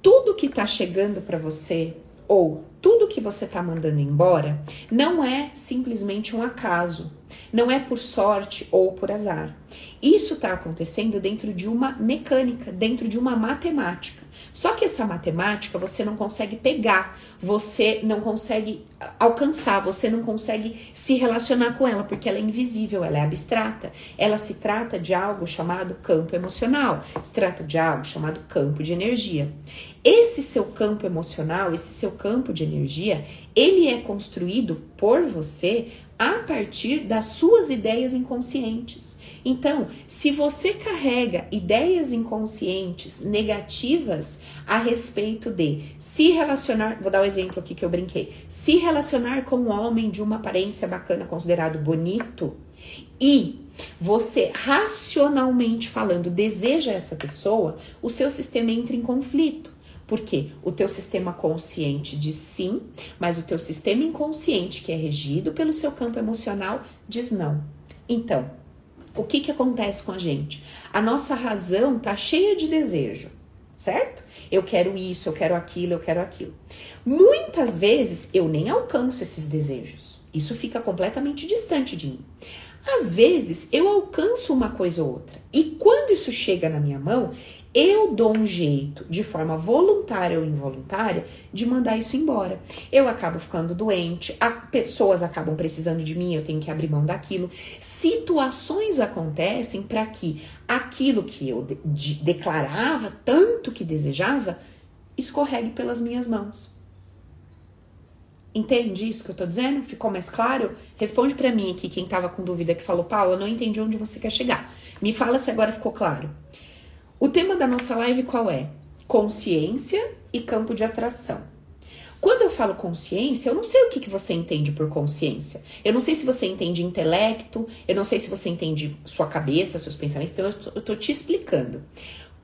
Tudo que tá chegando para você, ou tudo que você está mandando embora não é simplesmente um acaso, não é por sorte ou por azar. Isso está acontecendo dentro de uma mecânica, dentro de uma matemática. Só que essa matemática você não consegue pegar, você não consegue alcançar, você não consegue se relacionar com ela, porque ela é invisível, ela é abstrata. Ela se trata de algo chamado campo emocional, se trata de algo chamado campo de energia. Esse seu campo emocional, esse seu campo de energia, ele é construído por você a partir das suas ideias inconscientes. Então, se você carrega ideias inconscientes negativas a respeito de se relacionar, vou dar um exemplo aqui que eu brinquei, se relacionar com um homem de uma aparência bacana, considerado bonito, e você racionalmente falando deseja essa pessoa, o seu sistema entra em conflito. Porque o teu sistema consciente diz sim, mas o teu sistema inconsciente, que é regido pelo seu campo emocional, diz não. Então, o que, que acontece com a gente? A nossa razão tá cheia de desejo, certo? Eu quero isso, eu quero aquilo, eu quero aquilo. Muitas vezes eu nem alcanço esses desejos. Isso fica completamente distante de mim. Às vezes eu alcanço uma coisa ou outra. E quando isso chega na minha mão, eu dou um jeito, de forma voluntária ou involuntária, de mandar isso embora. Eu acabo ficando doente, pessoas acabam precisando de mim, eu tenho que abrir mão daquilo. Situações acontecem para que aquilo que eu de, de, declarava tanto que desejava escorregue pelas minhas mãos. Entende isso que eu tô dizendo? Ficou mais claro? Responde para mim aqui quem tava com dúvida que falou, Paula, não entendi onde você quer chegar. Me fala se agora ficou claro. O tema da nossa live qual é? Consciência e campo de atração. Quando eu falo consciência, eu não sei o que, que você entende por consciência. Eu não sei se você entende intelecto, eu não sei se você entende sua cabeça, seus pensamentos, então eu tô te explicando.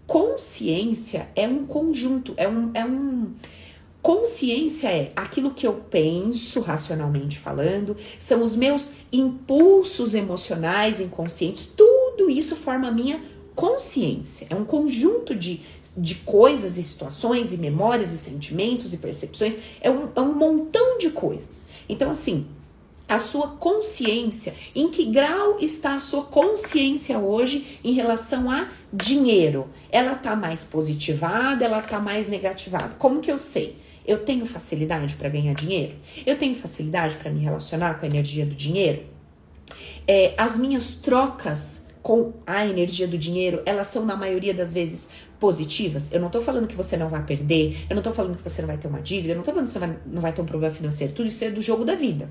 Consciência é um conjunto, é um, é um. Consciência é aquilo que eu penso racionalmente falando, são os meus impulsos emocionais inconscientes, tudo isso forma a minha consciência. É um conjunto de, de coisas e situações e memórias e sentimentos e percepções. É um, é um montão de coisas. Então, assim, a sua consciência, em que grau está a sua consciência hoje em relação a dinheiro? Ela tá mais positivada, ela tá mais negativada? Como que eu sei? Eu tenho facilidade para ganhar dinheiro? Eu tenho facilidade para me relacionar com a energia do dinheiro? É, as minhas trocas com a energia do dinheiro, elas são na maioria das vezes positivas. Eu não tô falando que você não vai perder, eu não tô falando que você não vai ter uma dívida, eu não tô falando que você vai, não vai ter um problema financeiro, tudo isso é do jogo da vida.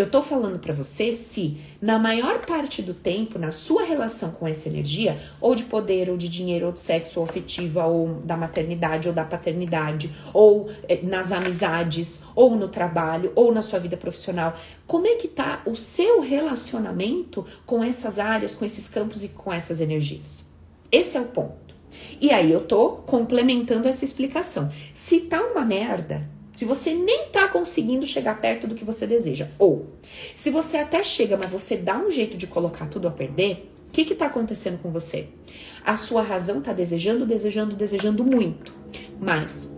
Eu tô falando para você se na maior parte do tempo, na sua relação com essa energia, ou de poder, ou de dinheiro, ou de sexo, ou afetiva, ou da maternidade, ou da paternidade, ou eh, nas amizades, ou no trabalho, ou na sua vida profissional, como é que tá o seu relacionamento com essas áreas, com esses campos e com essas energias? Esse é o ponto. E aí eu tô complementando essa explicação. Se tá uma merda, se você nem tá conseguindo chegar perto do que você deseja, ou se você até chega, mas você dá um jeito de colocar tudo a perder, o que que tá acontecendo com você? A sua razão tá desejando, desejando, desejando muito, mas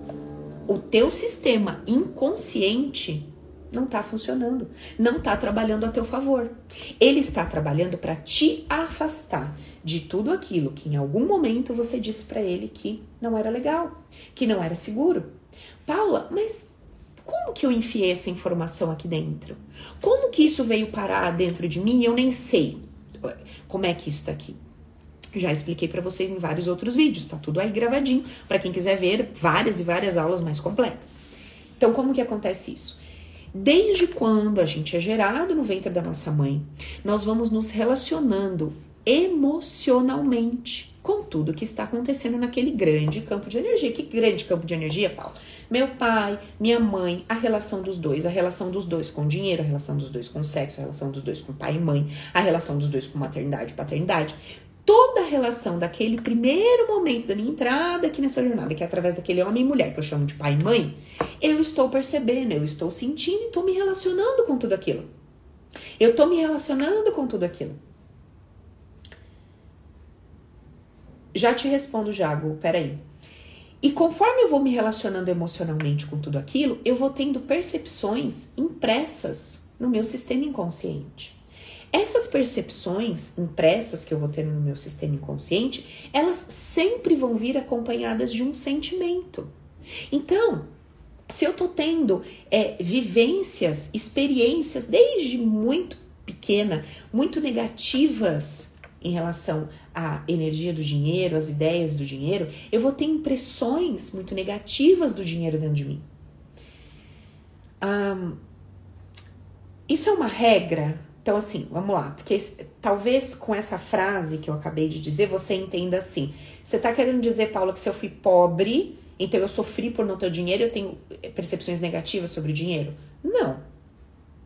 o teu sistema inconsciente não está funcionando, não está trabalhando a teu favor. Ele está trabalhando para te afastar de tudo aquilo que em algum momento você disse para ele que não era legal, que não era seguro. Paula, mas como que eu enfiei essa informação aqui dentro? Como que isso veio parar dentro de mim? Eu nem sei como é que isso está aqui. Já expliquei para vocês em vários outros vídeos, tá tudo aí gravadinho para quem quiser ver várias e várias aulas mais completas. Então, como que acontece isso? Desde quando a gente é gerado no ventre da nossa mãe, nós vamos nos relacionando emocionalmente com tudo que está acontecendo naquele grande campo de energia. Que grande campo de energia, Paulo? Meu pai, minha mãe, a relação dos dois, a relação dos dois com dinheiro, a relação dos dois com sexo, a relação dos dois com pai e mãe, a relação dos dois com maternidade e paternidade toda a relação daquele primeiro momento da minha entrada aqui nessa jornada, que é através daquele homem e mulher que eu chamo de pai e mãe, eu estou percebendo, eu estou sentindo e estou me relacionando com tudo aquilo. Eu estou me relacionando com tudo aquilo. Já te respondo, Jago, peraí. E conforme eu vou me relacionando emocionalmente com tudo aquilo, eu vou tendo percepções impressas no meu sistema inconsciente. Essas percepções impressas que eu vou tendo no meu sistema inconsciente, elas sempre vão vir acompanhadas de um sentimento. Então, se eu tô tendo é, vivências, experiências desde muito pequena, muito negativas em relação à energia do dinheiro, às ideias do dinheiro, eu vou ter impressões muito negativas do dinheiro dentro de mim. Um, isso é uma regra. Então, assim, vamos lá, porque talvez com essa frase que eu acabei de dizer, você entenda assim. Você tá querendo dizer, Paula, que se eu fui pobre, então eu sofri por não ter dinheiro, eu tenho percepções negativas sobre o dinheiro? Não.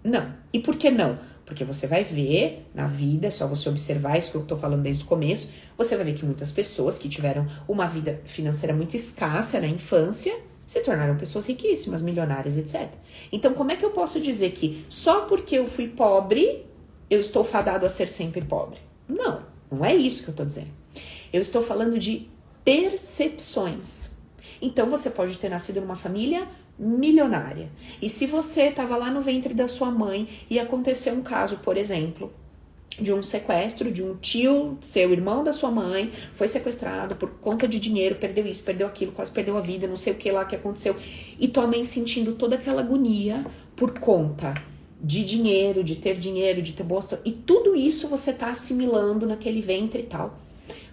Não. E por que não? Porque você vai ver na vida, é só você observar isso que eu tô falando desde o começo, você vai ver que muitas pessoas que tiveram uma vida financeira muito escassa na infância se tornaram pessoas riquíssimas, milionárias, etc. Então, como é que eu posso dizer que só porque eu fui pobre, eu estou fadado a ser sempre pobre? Não, não é isso que eu estou dizendo. Eu estou falando de percepções. Então você pode ter nascido numa família milionária. E se você estava lá no ventre da sua mãe e aconteceu um caso, por exemplo, de um sequestro de um tio, seu irmão da sua mãe, foi sequestrado por conta de dinheiro, perdeu isso, perdeu aquilo, quase perdeu a vida, não sei o que lá que aconteceu. E tua mãe sentindo toda aquela agonia por conta de dinheiro, de ter dinheiro, de ter bosta, e tudo isso você tá assimilando naquele ventre e tal.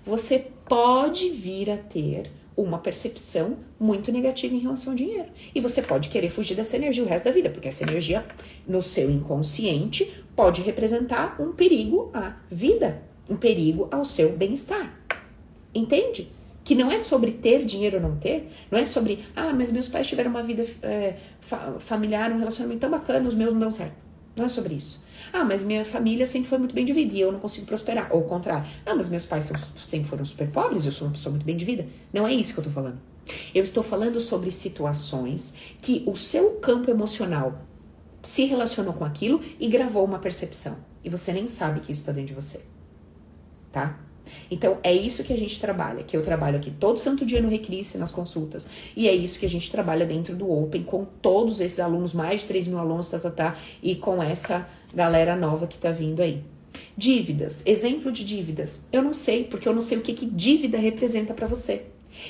Você pode vir a ter uma percepção muito negativa em relação ao dinheiro. E você pode querer fugir dessa energia o resto da vida, porque essa energia no seu inconsciente pode representar um perigo à vida, um perigo ao seu bem-estar. Entende? Que não é sobre ter dinheiro ou não ter, não é sobre, ah, mas meus pais tiveram uma vida é, fa familiar, um relacionamento tão bacana, os meus não dão certo. Não é sobre isso. Ah, mas minha família sempre foi muito bem de vida e eu não consigo prosperar. Ou o contrário. Ah, mas meus pais sempre foram super pobres eu sou uma pessoa muito bem de vida. Não é isso que eu tô falando. Eu estou falando sobre situações que o seu campo emocional se relacionou com aquilo e gravou uma percepção. E você nem sabe que isso está dentro de você. Tá? Então, é isso que a gente trabalha, que eu trabalho aqui todo santo dia no Recrisse, nas consultas. E é isso que a gente trabalha dentro do Open, com todos esses alunos, mais de 3 mil alunos, tá, tá, tá, e com essa galera nova que tá vindo aí. Dívidas, exemplo de dívidas. Eu não sei, porque eu não sei o que, que dívida representa para você.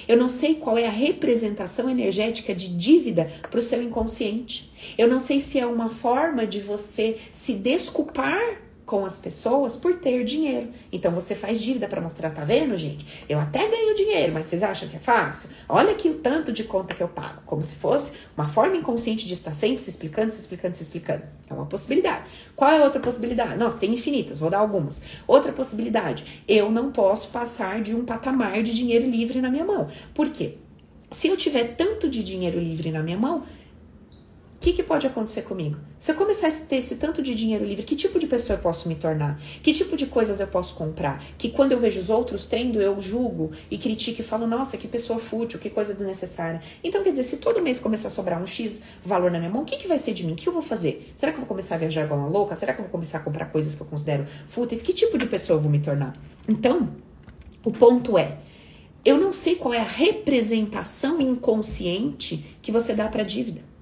Eu não sei qual é a representação energética de dívida para o seu inconsciente. Eu não sei se é uma forma de você se desculpar com as pessoas por ter dinheiro. Então você faz dívida para mostrar, tá vendo, gente? Eu até ganho dinheiro, mas vocês acham que é fácil? Olha aqui o tanto de conta que eu pago, como se fosse uma forma inconsciente de estar sempre se explicando, se explicando, se explicando. É uma possibilidade. Qual é outra possibilidade? Nossa, tem infinitas, vou dar algumas. Outra possibilidade, eu não posso passar de um patamar de dinheiro livre na minha mão. Por quê? Se eu tiver tanto de dinheiro livre na minha mão, que, que pode acontecer comigo? Se eu começar a ter esse tanto de dinheiro livre, que tipo de pessoa eu posso me tornar? Que tipo de coisas eu posso comprar? Que quando eu vejo os outros tendo, eu julgo e critico e falo, nossa, que pessoa fútil, que coisa desnecessária. Então, quer dizer, se todo mês começar a sobrar um X valor na minha mão, o que, que vai ser de mim? O que eu vou fazer? Será que eu vou começar a viajar igual uma louca? Será que eu vou começar a comprar coisas que eu considero fúteis? Que tipo de pessoa eu vou me tornar? Então, o ponto é, eu não sei qual é a representação inconsciente que você dá para dívida.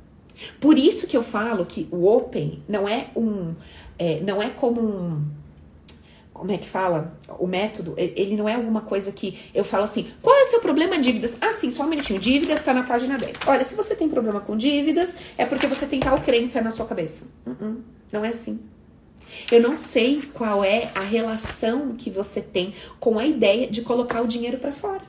Por isso que eu falo que o open não é um. É, não é como um. Como é que fala? O método, ele não é alguma coisa que eu falo assim, qual é o seu problema dívidas? Ah, sim, só um minutinho. Dívidas tá na página 10. Olha, se você tem problema com dívidas, é porque você tem tal crença na sua cabeça. Uh -uh, não é assim. Eu não sei qual é a relação que você tem com a ideia de colocar o dinheiro para fora.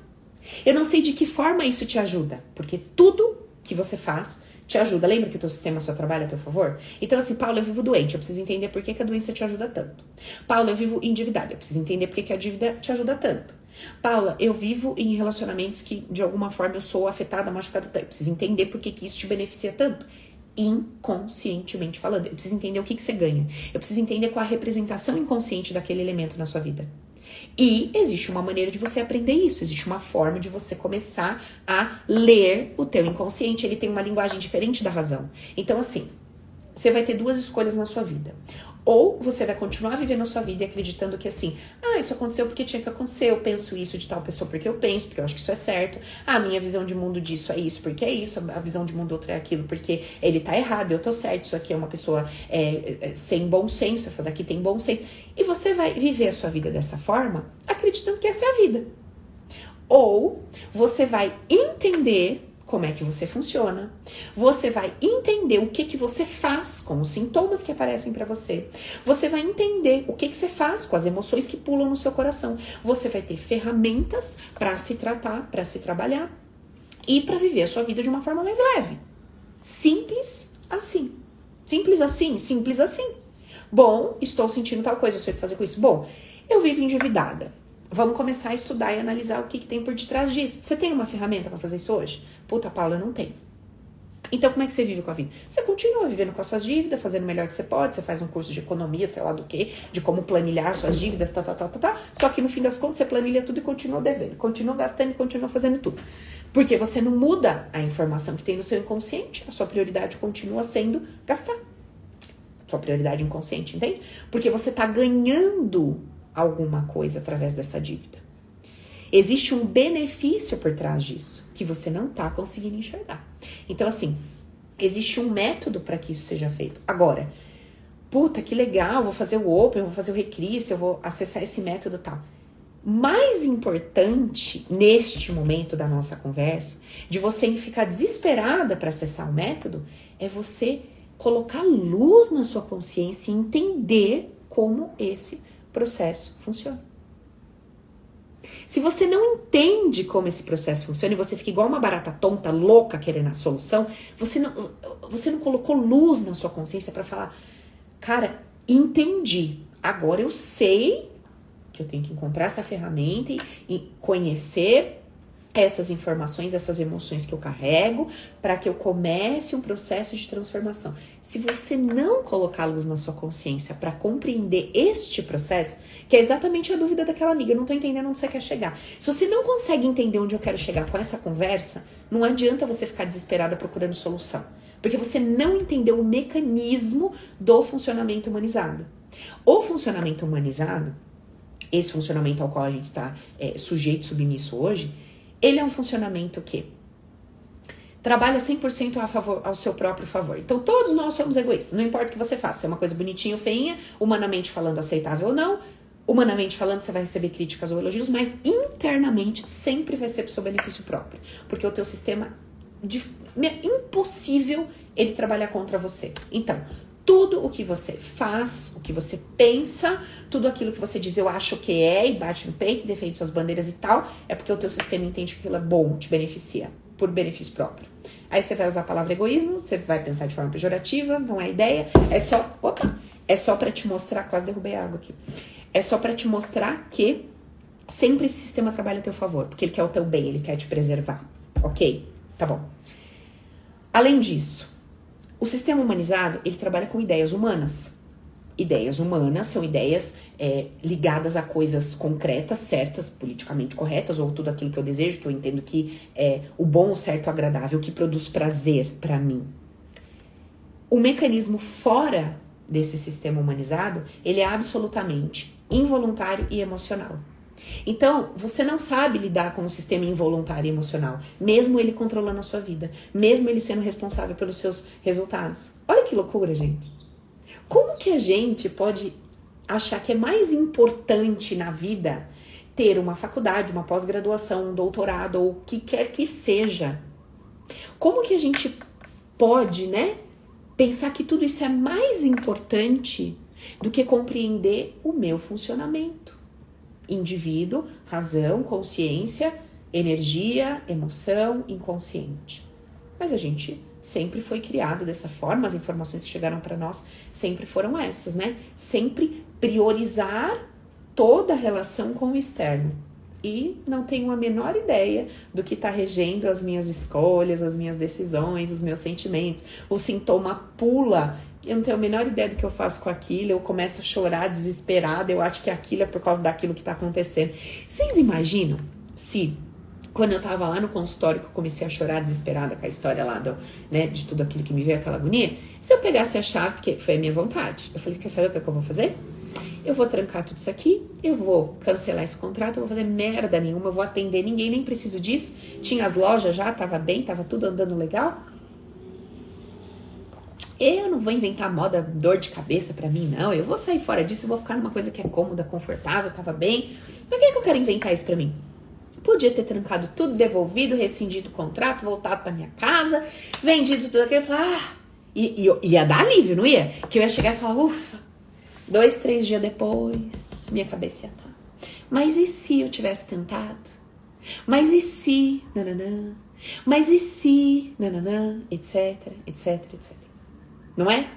Eu não sei de que forma isso te ajuda, porque tudo que você faz te ajuda. Lembra que o teu sistema só trabalha a teu favor? Então, assim, Paulo, eu vivo doente, eu preciso entender por que, que a doença te ajuda tanto. Paulo, eu vivo endividado, eu preciso entender por que, que a dívida te ajuda tanto. Paula, eu vivo em relacionamentos que de alguma forma eu sou afetada, machucada. Eu preciso entender por que, que isso te beneficia tanto. Inconscientemente falando. Eu preciso entender o que, que você ganha. Eu preciso entender qual a representação inconsciente daquele elemento na sua vida. E existe uma maneira de você aprender isso, existe uma forma de você começar a ler o teu inconsciente. Ele tem uma linguagem diferente da razão. Então, assim, você vai ter duas escolhas na sua vida. Ou você vai continuar vivendo a sua vida e acreditando que assim, ah, isso aconteceu porque tinha que acontecer, eu penso isso de tal pessoa porque eu penso, porque eu acho que isso é certo. Ah, a minha visão de mundo disso é isso porque é isso, a visão de mundo outro é aquilo porque ele tá errado, eu tô certo, isso aqui é uma pessoa é, é, sem bom senso, essa daqui tem bom senso. E você vai viver a sua vida dessa forma, acreditando que essa é a vida. Ou você vai entender como é que você funciona. Você vai entender o que que você faz com os sintomas que aparecem para você. Você vai entender o que que você faz com as emoções que pulam no seu coração. Você vai ter ferramentas para se tratar, para se trabalhar e para viver a sua vida de uma forma mais leve. Simples assim. Simples assim, simples assim. Bom, estou sentindo tal coisa, eu sei o que fazer com isso. Bom, eu vivo endividada. Vamos começar a estudar e analisar o que, que tem por detrás disso. Você tem uma ferramenta para fazer isso hoje? Puta, Paula, não tem. Então, como é que você vive com a vida? Você continua vivendo com as suas dívidas, fazendo o melhor que você pode, você faz um curso de economia, sei lá do que, de como planilhar suas dívidas, tá, tá, tá, tá, tá. Só que no fim das contas, você planilha tudo e continua devendo, continua gastando e continua fazendo tudo. Porque você não muda a informação que tem no seu inconsciente, a sua prioridade continua sendo gastar. Sua prioridade inconsciente, entende? Porque você tá ganhando alguma coisa através dessa dívida. Existe um benefício por trás disso que você não está conseguindo enxergar. Então, assim, existe um método para que isso seja feito. Agora, puta, que legal, vou fazer o Open, vou fazer o Recris, eu vou acessar esse método tal. Mais importante neste momento da nossa conversa, de você ficar desesperada para acessar o método, é você colocar luz na sua consciência e entender como esse processo funciona. Se você não entende como esse processo funciona e você fica igual uma barata tonta, louca, querendo a solução, você não, você não colocou luz na sua consciência para falar, cara, entendi. Agora eu sei que eu tenho que encontrar essa ferramenta e, e conhecer essas informações, essas emoções que eu carrego, para que eu comece um processo de transformação. Se você não colocar luz na sua consciência para compreender este processo, que é exatamente a dúvida daquela amiga, eu não tô entendendo onde você quer chegar. Se você não consegue entender onde eu quero chegar com essa conversa, não adianta você ficar desesperada procurando solução, porque você não entendeu o mecanismo do funcionamento humanizado. O funcionamento humanizado, esse funcionamento ao qual a gente está é, sujeito, submisso hoje, ele é um funcionamento que trabalha 100% a favor, ao seu próprio favor. Então, todos nós somos egoístas. Não importa o que você faça, se é uma coisa bonitinha ou feinha, humanamente falando aceitável ou não, humanamente falando você vai receber críticas ou elogios, mas internamente sempre vai ser pro seu benefício próprio. Porque o teu sistema de, é impossível ele trabalhar contra você. Então, tudo o que você faz, o que você pensa, tudo aquilo que você diz, eu acho que é, e bate no peito, defende suas bandeiras e tal, é porque o teu sistema entende que aquilo é bom, te beneficia, por benefício próprio. Aí você vai usar a palavra egoísmo, você vai pensar de forma pejorativa, não é ideia, é só, opa, é só para te mostrar, quase derrubei a água aqui. É só para te mostrar que sempre esse sistema trabalha a teu favor, porque ele quer o teu bem, ele quer te preservar. OK? Tá bom. Além disso, o sistema humanizado, ele trabalha com ideias humanas. Ideias humanas são ideias é, ligadas a coisas concretas, certas, politicamente corretas, ou tudo aquilo que eu desejo, que eu entendo que é o bom, o certo, o agradável, que produz prazer para mim. O mecanismo fora desse sistema humanizado, ele é absolutamente involuntário e emocional. Então, você não sabe lidar com o sistema involuntário emocional, mesmo ele controlando a sua vida, mesmo ele sendo responsável pelos seus resultados. Olha que loucura, gente. Como que a gente pode achar que é mais importante na vida ter uma faculdade, uma pós-graduação, um doutorado ou o que quer que seja? Como que a gente pode, né, pensar que tudo isso é mais importante do que compreender o meu funcionamento? Indivíduo, razão, consciência, energia, emoção, inconsciente. Mas a gente sempre foi criado dessa forma, as informações que chegaram para nós sempre foram essas, né? Sempre priorizar toda a relação com o externo. E não tenho a menor ideia do que está regendo as minhas escolhas, as minhas decisões, os meus sentimentos. O sintoma pula eu não tenho a menor ideia do que eu faço com aquilo, eu começo a chorar desesperada, eu acho que aquilo é por causa daquilo que está acontecendo. Vocês imaginam se quando eu tava lá no consultório, que eu comecei a chorar desesperada com a história lá do, né, de tudo aquilo que me veio, aquela agonia, se eu pegasse a chave, porque foi a minha vontade, eu falei, quer saber o que, é que eu vou fazer? Eu vou trancar tudo isso aqui, eu vou cancelar esse contrato, eu vou fazer merda nenhuma, eu vou atender ninguém, nem preciso disso. Tinha as lojas já, tava bem, tava tudo andando legal. Eu não vou inventar moda, dor de cabeça para mim, não. Eu vou sair fora disso, eu vou ficar numa coisa que é cômoda, confortável, tava bem. Por que, que eu quero inventar isso pra mim? Podia ter trancado tudo, devolvido, rescindido o contrato, voltado pra minha casa, vendido tudo aquilo e falar, ah, e, e, ia dar alívio, não ia? Que eu ia chegar e falar, ufa, dois, três dias depois, minha cabeça ia estar. Tá. Mas e se eu tivesse tentado? Mas e se, nananã? Mas e se, nananã, etc, etc, etc. Não é?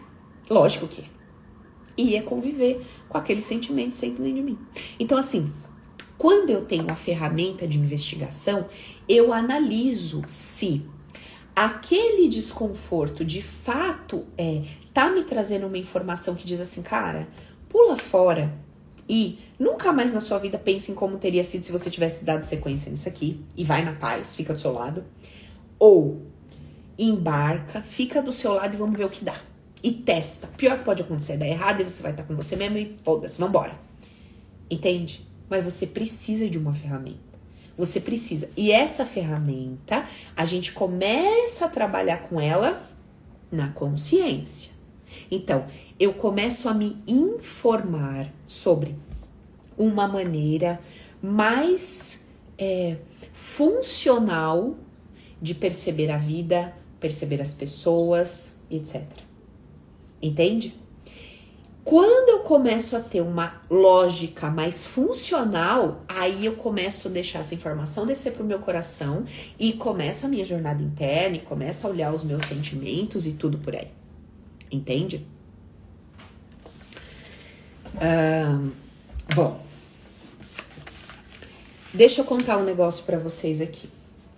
Lógico que. Ia conviver com aquele sentimento sempre dentro de mim. Então, assim, quando eu tenho a ferramenta de investigação, eu analiso se aquele desconforto de fato é tá me trazendo uma informação que diz assim, cara, pula fora e nunca mais na sua vida pense em como teria sido se você tivesse dado sequência nisso aqui e vai na paz, fica do seu lado. Ou embarca, fica do seu lado e vamos ver o que dá. E testa. Pior que pode acontecer, dar errado e você vai estar com você mesmo e foda-se, vambora. Entende? mas você precisa de uma ferramenta. Você precisa. E essa ferramenta, a gente começa a trabalhar com ela na consciência. Então, eu começo a me informar sobre uma maneira mais é, funcional de perceber a vida, perceber as pessoas, etc. Entende? Quando eu começo a ter uma lógica mais funcional, aí eu começo a deixar essa informação descer pro meu coração e começo a minha jornada interna e começo a olhar os meus sentimentos e tudo por aí. Entende? bom, deixa eu contar um negócio para vocês aqui.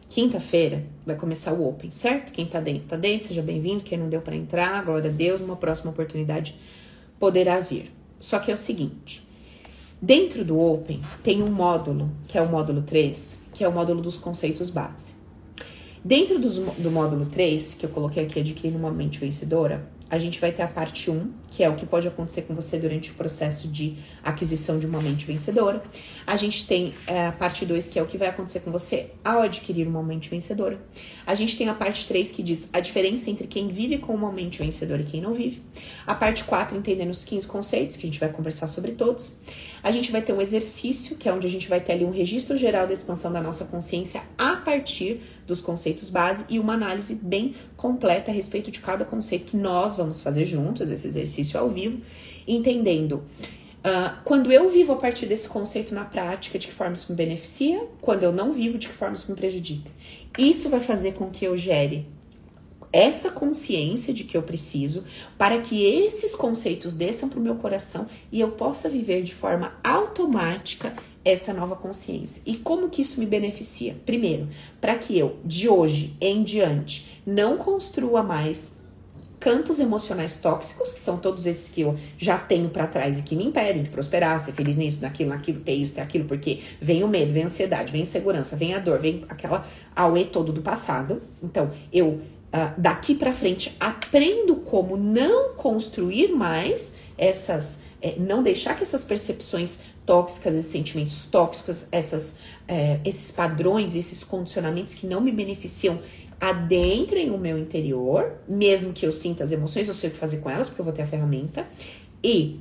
Quinta-feira vai começar o Open, certo? Quem tá dentro, tá dentro, seja bem-vindo. Quem não deu para entrar, glória a Deus, uma próxima oportunidade poderá vir. Só que é o seguinte: dentro do Open tem um módulo, que é o módulo 3, que é o módulo dos conceitos base. Dentro dos, do módulo 3, que eu coloquei aqui, adquirindo uma mente vencedora, a gente vai ter a parte 1, que é o que pode acontecer com você durante o processo de aquisição de uma mente vencedora. A gente tem é, a parte 2, que é o que vai acontecer com você ao adquirir uma mente vencedora. A gente tem a parte 3, que diz a diferença entre quem vive com uma mente vencedora e quem não vive. A parte 4, entendendo os 15 conceitos, que a gente vai conversar sobre todos. A gente vai ter um exercício, que é onde a gente vai ter ali um registro geral da expansão da nossa consciência a partir dos conceitos base e uma análise bem completa a respeito de cada conceito que nós vamos fazer juntos, esse exercício ao vivo, entendendo uh, quando eu vivo a partir desse conceito na prática, de que forma isso me beneficia, quando eu não vivo, de que forma isso me prejudica. Isso vai fazer com que eu gere essa consciência de que eu preciso para que esses conceitos desçam para o meu coração e eu possa viver de forma automática essa nova consciência. E como que isso me beneficia? Primeiro, para que eu, de hoje em diante, não construa mais campos emocionais tóxicos, que são todos esses que eu já tenho para trás e que me impedem de prosperar, ser feliz nisso, naquilo, naquilo, ter isso, ter aquilo, porque vem o medo, vem a ansiedade, vem a insegurança, vem a dor, vem aquela auê todo do passado. Então, eu uh, daqui para frente aprendo como não construir mais essas é, não deixar que essas percepções tóxicas, esses sentimentos tóxicos, essas, é, esses padrões, esses condicionamentos que não me beneficiam adentrem o meu interior, mesmo que eu sinta as emoções, eu sei o que fazer com elas, porque eu vou ter a ferramenta, e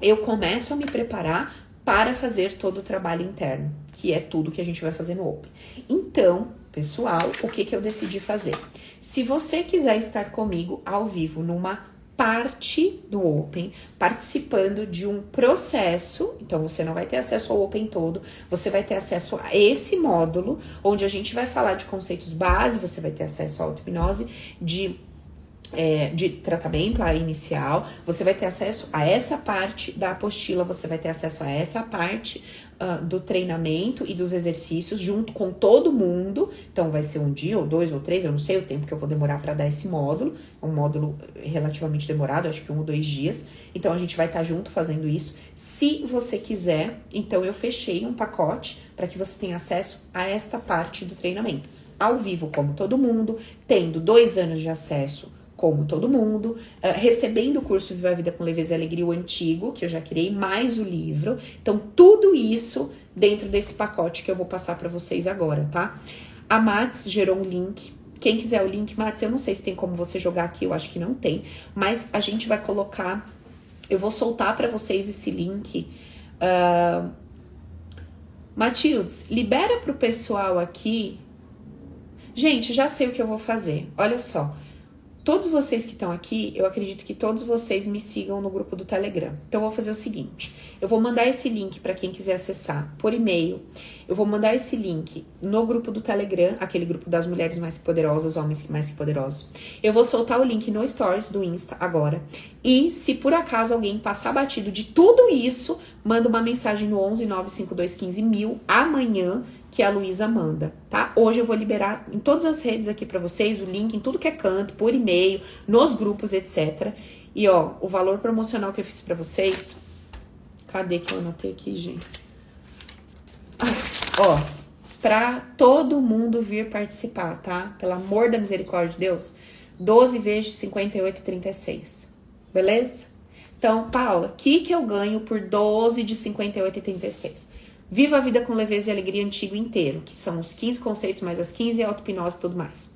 eu começo a me preparar para fazer todo o trabalho interno, que é tudo que a gente vai fazer no Open. Então, pessoal, o que, que eu decidi fazer? Se você quiser estar comigo ao vivo numa parte do Open, participando de um processo. Então, você não vai ter acesso ao Open todo, você vai ter acesso a esse módulo, onde a gente vai falar de conceitos base, você vai ter acesso à auto-hipnose, de é, de tratamento, a inicial, você vai ter acesso a essa parte da apostila, você vai ter acesso a essa parte uh, do treinamento e dos exercícios junto com todo mundo. Então, vai ser um dia, ou dois, ou três, eu não sei o tempo que eu vou demorar para dar esse módulo. É um módulo relativamente demorado, acho que um ou dois dias. Então, a gente vai estar tá junto fazendo isso. Se você quiser, então eu fechei um pacote para que você tenha acesso a esta parte do treinamento. Ao vivo, como todo mundo, tendo dois anos de acesso como todo mundo, uh, recebendo o curso Viva a Vida com Leveza e Alegria, o antigo, que eu já criei, mais o livro. Então, tudo isso dentro desse pacote que eu vou passar para vocês agora, tá? A Mats gerou um link. Quem quiser o link, Mats, eu não sei se tem como você jogar aqui, eu acho que não tem, mas a gente vai colocar, eu vou soltar para vocês esse link. Uh, Matildes, libera pro pessoal aqui. Gente, já sei o que eu vou fazer. Olha só. Todos vocês que estão aqui, eu acredito que todos vocês me sigam no grupo do Telegram. Então, eu vou fazer o seguinte: eu vou mandar esse link para quem quiser acessar por e-mail. Eu vou mandar esse link no grupo do Telegram, aquele grupo das mulheres mais poderosas, homens mais poderosos. Eu vou soltar o link no Stories do Insta agora. E se por acaso alguém passar batido de tudo isso, manda uma mensagem no 11 95215 mil amanhã que a Luísa manda, tá? Hoje eu vou liberar em todas as redes aqui para vocês o link em tudo que é canto, por e-mail, nos grupos, etc. E ó, o valor promocional que eu fiz para vocês. Cadê que eu anotei aqui, gente? Ah, ó, pra todo mundo vir participar, tá? Pelo amor da misericórdia de Deus, 12 vezes 58,36. Beleza? Então, Paula, o que, que eu ganho por 12 de 58,36? Viva a vida com leveza e alegria antigo inteiro, que são os 15 conceitos mais as 15 auto-hipnose e tudo mais.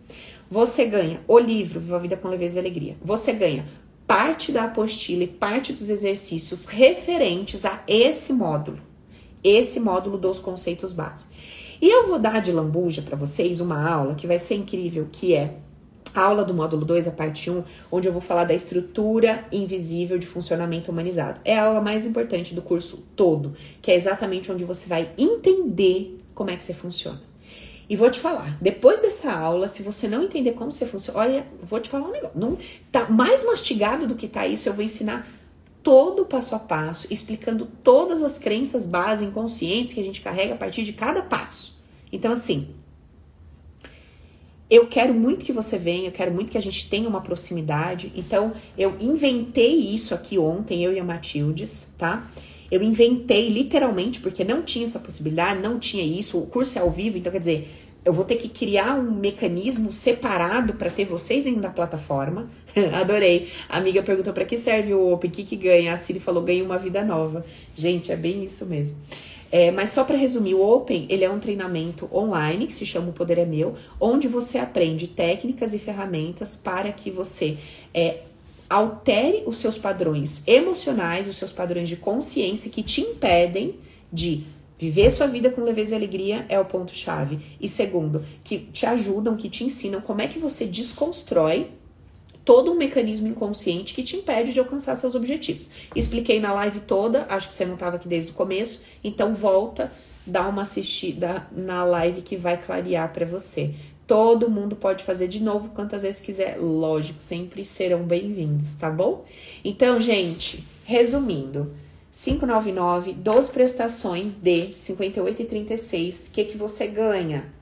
Você ganha o livro Viva a vida com leveza e alegria. Você ganha parte da apostila e parte dos exercícios referentes a esse módulo. Esse módulo dos conceitos básicos. E eu vou dar de lambuja para vocês uma aula que vai ser incrível, que é a aula do módulo 2, a parte 1, onde eu vou falar da estrutura invisível de funcionamento humanizado. É a aula mais importante do curso todo, que é exatamente onde você vai entender como é que você funciona. E vou te falar, depois dessa aula, se você não entender como você funciona, olha, vou te falar um negócio, não tá mais mastigado do que tá isso, eu vou ensinar todo o passo a passo, explicando todas as crenças base inconscientes que a gente carrega a partir de cada passo. Então assim, eu quero muito que você venha, eu quero muito que a gente tenha uma proximidade. Então, eu inventei isso aqui ontem, eu e a Matildes, tá? Eu inventei literalmente, porque não tinha essa possibilidade, não tinha isso. O curso é ao vivo, então quer dizer, eu vou ter que criar um mecanismo separado para ter vocês dentro da plataforma. Adorei. A amiga perguntou para que serve o Open, o que, que ganha? A Siri falou: ganha uma vida nova. Gente, é bem isso mesmo. É, mas só para resumir, o Open ele é um treinamento online que se chama O Poder é Meu, onde você aprende técnicas e ferramentas para que você é, altere os seus padrões emocionais, os seus padrões de consciência que te impedem de viver sua vida com leveza e alegria é o ponto chave. E segundo, que te ajudam, que te ensinam como é que você desconstrói todo um mecanismo inconsciente que te impede de alcançar seus objetivos. Expliquei na live toda, acho que você não estava aqui desde o começo, então volta, dá uma assistida na live que vai clarear para você. Todo mundo pode fazer de novo quantas vezes quiser, lógico, sempre serão bem-vindos, tá bom? Então, gente, resumindo, 599, 12 prestações de 58,36, o que que você ganha?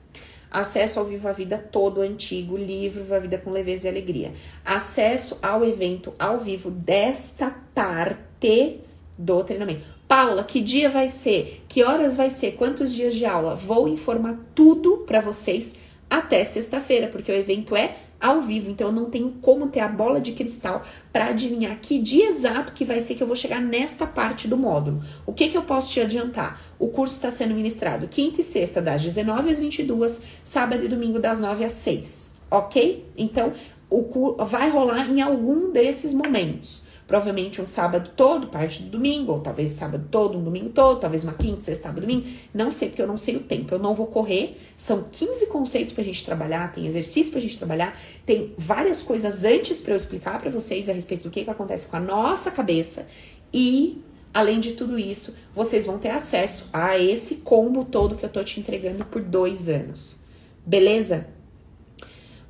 Acesso ao Viva a Vida todo antigo, livro Viva a Vida com leveza e alegria, acesso ao evento ao vivo desta parte do treinamento. Paula, que dia vai ser? Que horas vai ser? Quantos dias de aula? Vou informar tudo para vocês até sexta-feira, porque o evento é ao vivo, então eu não tenho como ter a bola de cristal para adivinhar que dia exato que vai ser que eu vou chegar nesta parte do módulo. O que que eu posso te adiantar? O curso está sendo ministrado quinta e sexta, das 19 às 22, sábado e domingo, das 9 às 6. Ok? Então, o vai rolar em algum desses momentos. Provavelmente um sábado todo, parte do domingo, ou talvez sábado todo, um domingo todo, talvez uma quinta, sexta, sábado, domingo. Não sei, porque eu não sei o tempo. Eu não vou correr. São 15 conceitos pra gente trabalhar, tem exercício pra gente trabalhar, tem várias coisas antes para eu explicar para vocês a respeito do que, que acontece com a nossa cabeça e Além de tudo isso, vocês vão ter acesso a esse combo todo que eu tô te entregando por dois anos. Beleza?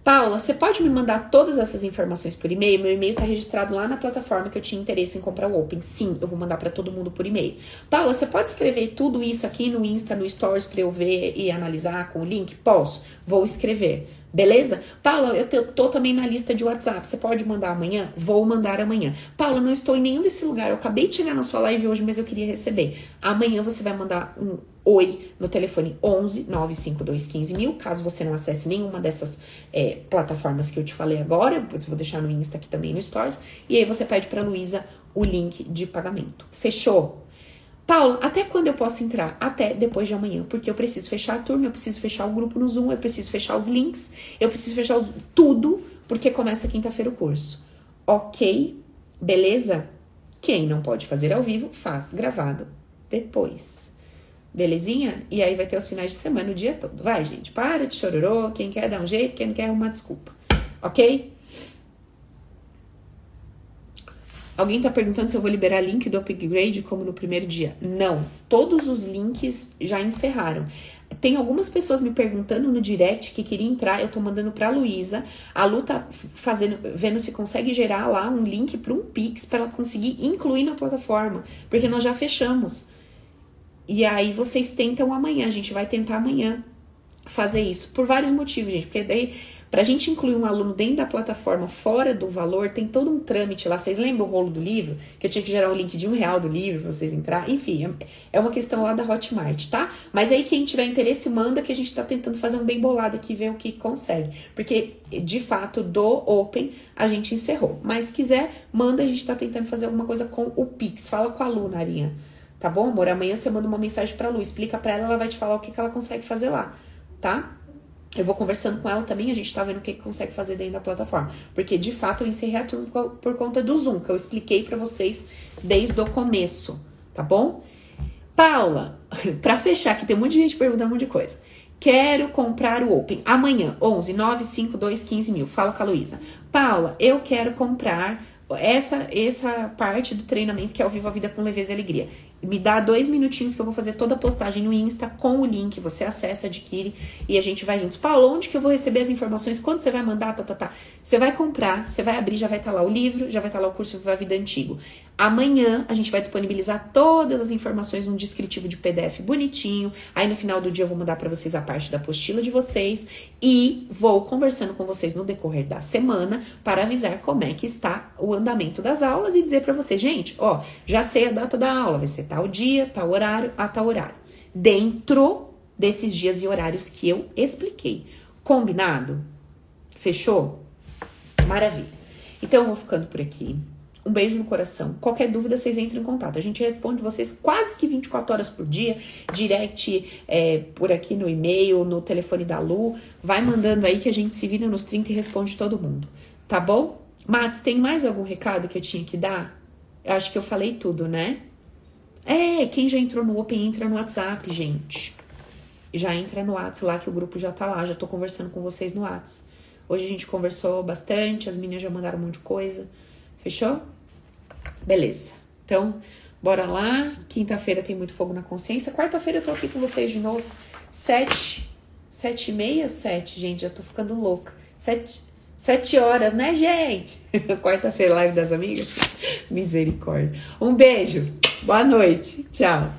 Paula, você pode me mandar todas essas informações por e-mail? Meu e-mail está registrado lá na plataforma que eu tinha interesse em comprar o Open. Sim, eu vou mandar para todo mundo por e-mail. Paula, você pode escrever tudo isso aqui no Insta, no Stories para eu ver e analisar com o link? Posso. Vou escrever. Beleza? Paula, eu tô também na lista de WhatsApp. Você pode mandar amanhã? Vou mandar amanhã. Paula, não estou em nenhum desse lugar. Eu acabei de chegar na sua live hoje, mas eu queria receber. Amanhã você vai mandar um oi no telefone 11 95215 mil. Caso você não acesse nenhuma dessas é, plataformas que eu te falei agora, eu vou deixar no Insta aqui também no Stories. E aí você pede para Luísa o link de pagamento. Fechou? Paulo, até quando eu posso entrar? Até depois de amanhã, porque eu preciso fechar a turma, eu preciso fechar o grupo no Zoom, eu preciso fechar os links, eu preciso fechar os, tudo, porque começa quinta-feira o curso. Ok? Beleza? Quem não pode fazer ao vivo, faz gravado depois. Belezinha? E aí vai ter os finais de semana o dia todo. Vai, gente, para de chororô. Quem quer dar um jeito, quem não quer uma desculpa. Ok? Alguém tá perguntando se eu vou liberar link do upgrade como no primeiro dia. Não, todos os links já encerraram. Tem algumas pessoas me perguntando no direct que queria entrar, eu tô mandando pra Luísa. A Lu tá fazendo, vendo se consegue gerar lá um link para um Pix para ela conseguir incluir na plataforma, porque nós já fechamos. E aí vocês tentam amanhã, a gente vai tentar amanhã fazer isso por vários motivos, gente, porque daí para a gente incluir um aluno dentro da plataforma fora do valor, tem todo um trâmite lá. Vocês lembram o rolo do livro? Que eu tinha que gerar um link de um real do livro para vocês entrar. Enfim, é, é uma questão lá da Hotmart, tá? Mas aí quem tiver interesse, manda que a gente está tentando fazer um bem bolado aqui, ver o que consegue. Porque, de fato, do Open a gente encerrou. Mas se quiser, manda, a gente está tentando fazer alguma coisa com o Pix. Fala com a Lu, Narinha. Tá bom, amor? Amanhã você manda uma mensagem pra Lu, explica pra ela, ela vai te falar o que, que ela consegue fazer lá, tá? Eu vou conversando com ela também, a gente tá vendo o que, que consegue fazer dentro da plataforma. Porque, de fato, eu encerrei a turma por conta do Zoom, que eu expliquei para vocês desde o começo, tá bom? Paula, para fechar, que tem um monte de gente perguntando um monte de coisa. Quero comprar o Open. Amanhã, 11 952 15 mil. Fala com a Luísa. Paula, eu quero comprar essa, essa parte do treinamento que é o Viva a Vida com Leveza e Alegria. Me dá dois minutinhos que eu vou fazer toda a postagem no Insta com o link. Você acessa, adquire e a gente vai juntos. Paulo, onde que eu vou receber as informações? Quando você vai mandar? Tá, tá, tá. Você vai comprar, você vai abrir, já vai estar tá lá o livro, já vai estar tá lá o curso Viva a Vida Antigo. Amanhã a gente vai disponibilizar todas as informações num descritivo de PDF bonitinho. Aí no final do dia eu vou mandar para vocês a parte da apostila de vocês e vou conversando com vocês no decorrer da semana para avisar como é que está o andamento das aulas e dizer para vocês, gente, ó, já sei a data da aula, vai ser tal dia, tal horário, a tal horário. Dentro desses dias e horários que eu expliquei. Combinado? Fechou? Maravilha. Então eu vou ficando por aqui. Um beijo no coração. Qualquer dúvida, vocês entrem em contato. A gente responde vocês quase que 24 horas por dia, direct é, por aqui no e-mail, no telefone da Lu. Vai mandando aí que a gente se vira nos 30 e responde todo mundo. Tá bom? Matos, tem mais algum recado que eu tinha que dar? Eu acho que eu falei tudo, né? É, quem já entrou no Open entra no WhatsApp, gente. Já entra no WhatsApp lá que o grupo já tá lá, já tô conversando com vocês no WhatsApp. Hoje a gente conversou bastante, as meninas já mandaram um monte de coisa. Fechou? Beleza. Então, bora lá. Quinta-feira tem muito fogo na consciência. Quarta-feira eu tô aqui com vocês de novo. Sete. Sete e meia, sete, gente. Já tô ficando louca. Sete, sete horas, né, gente? Quarta-feira, live das amigas. Misericórdia. Um beijo. Boa noite. Tchau.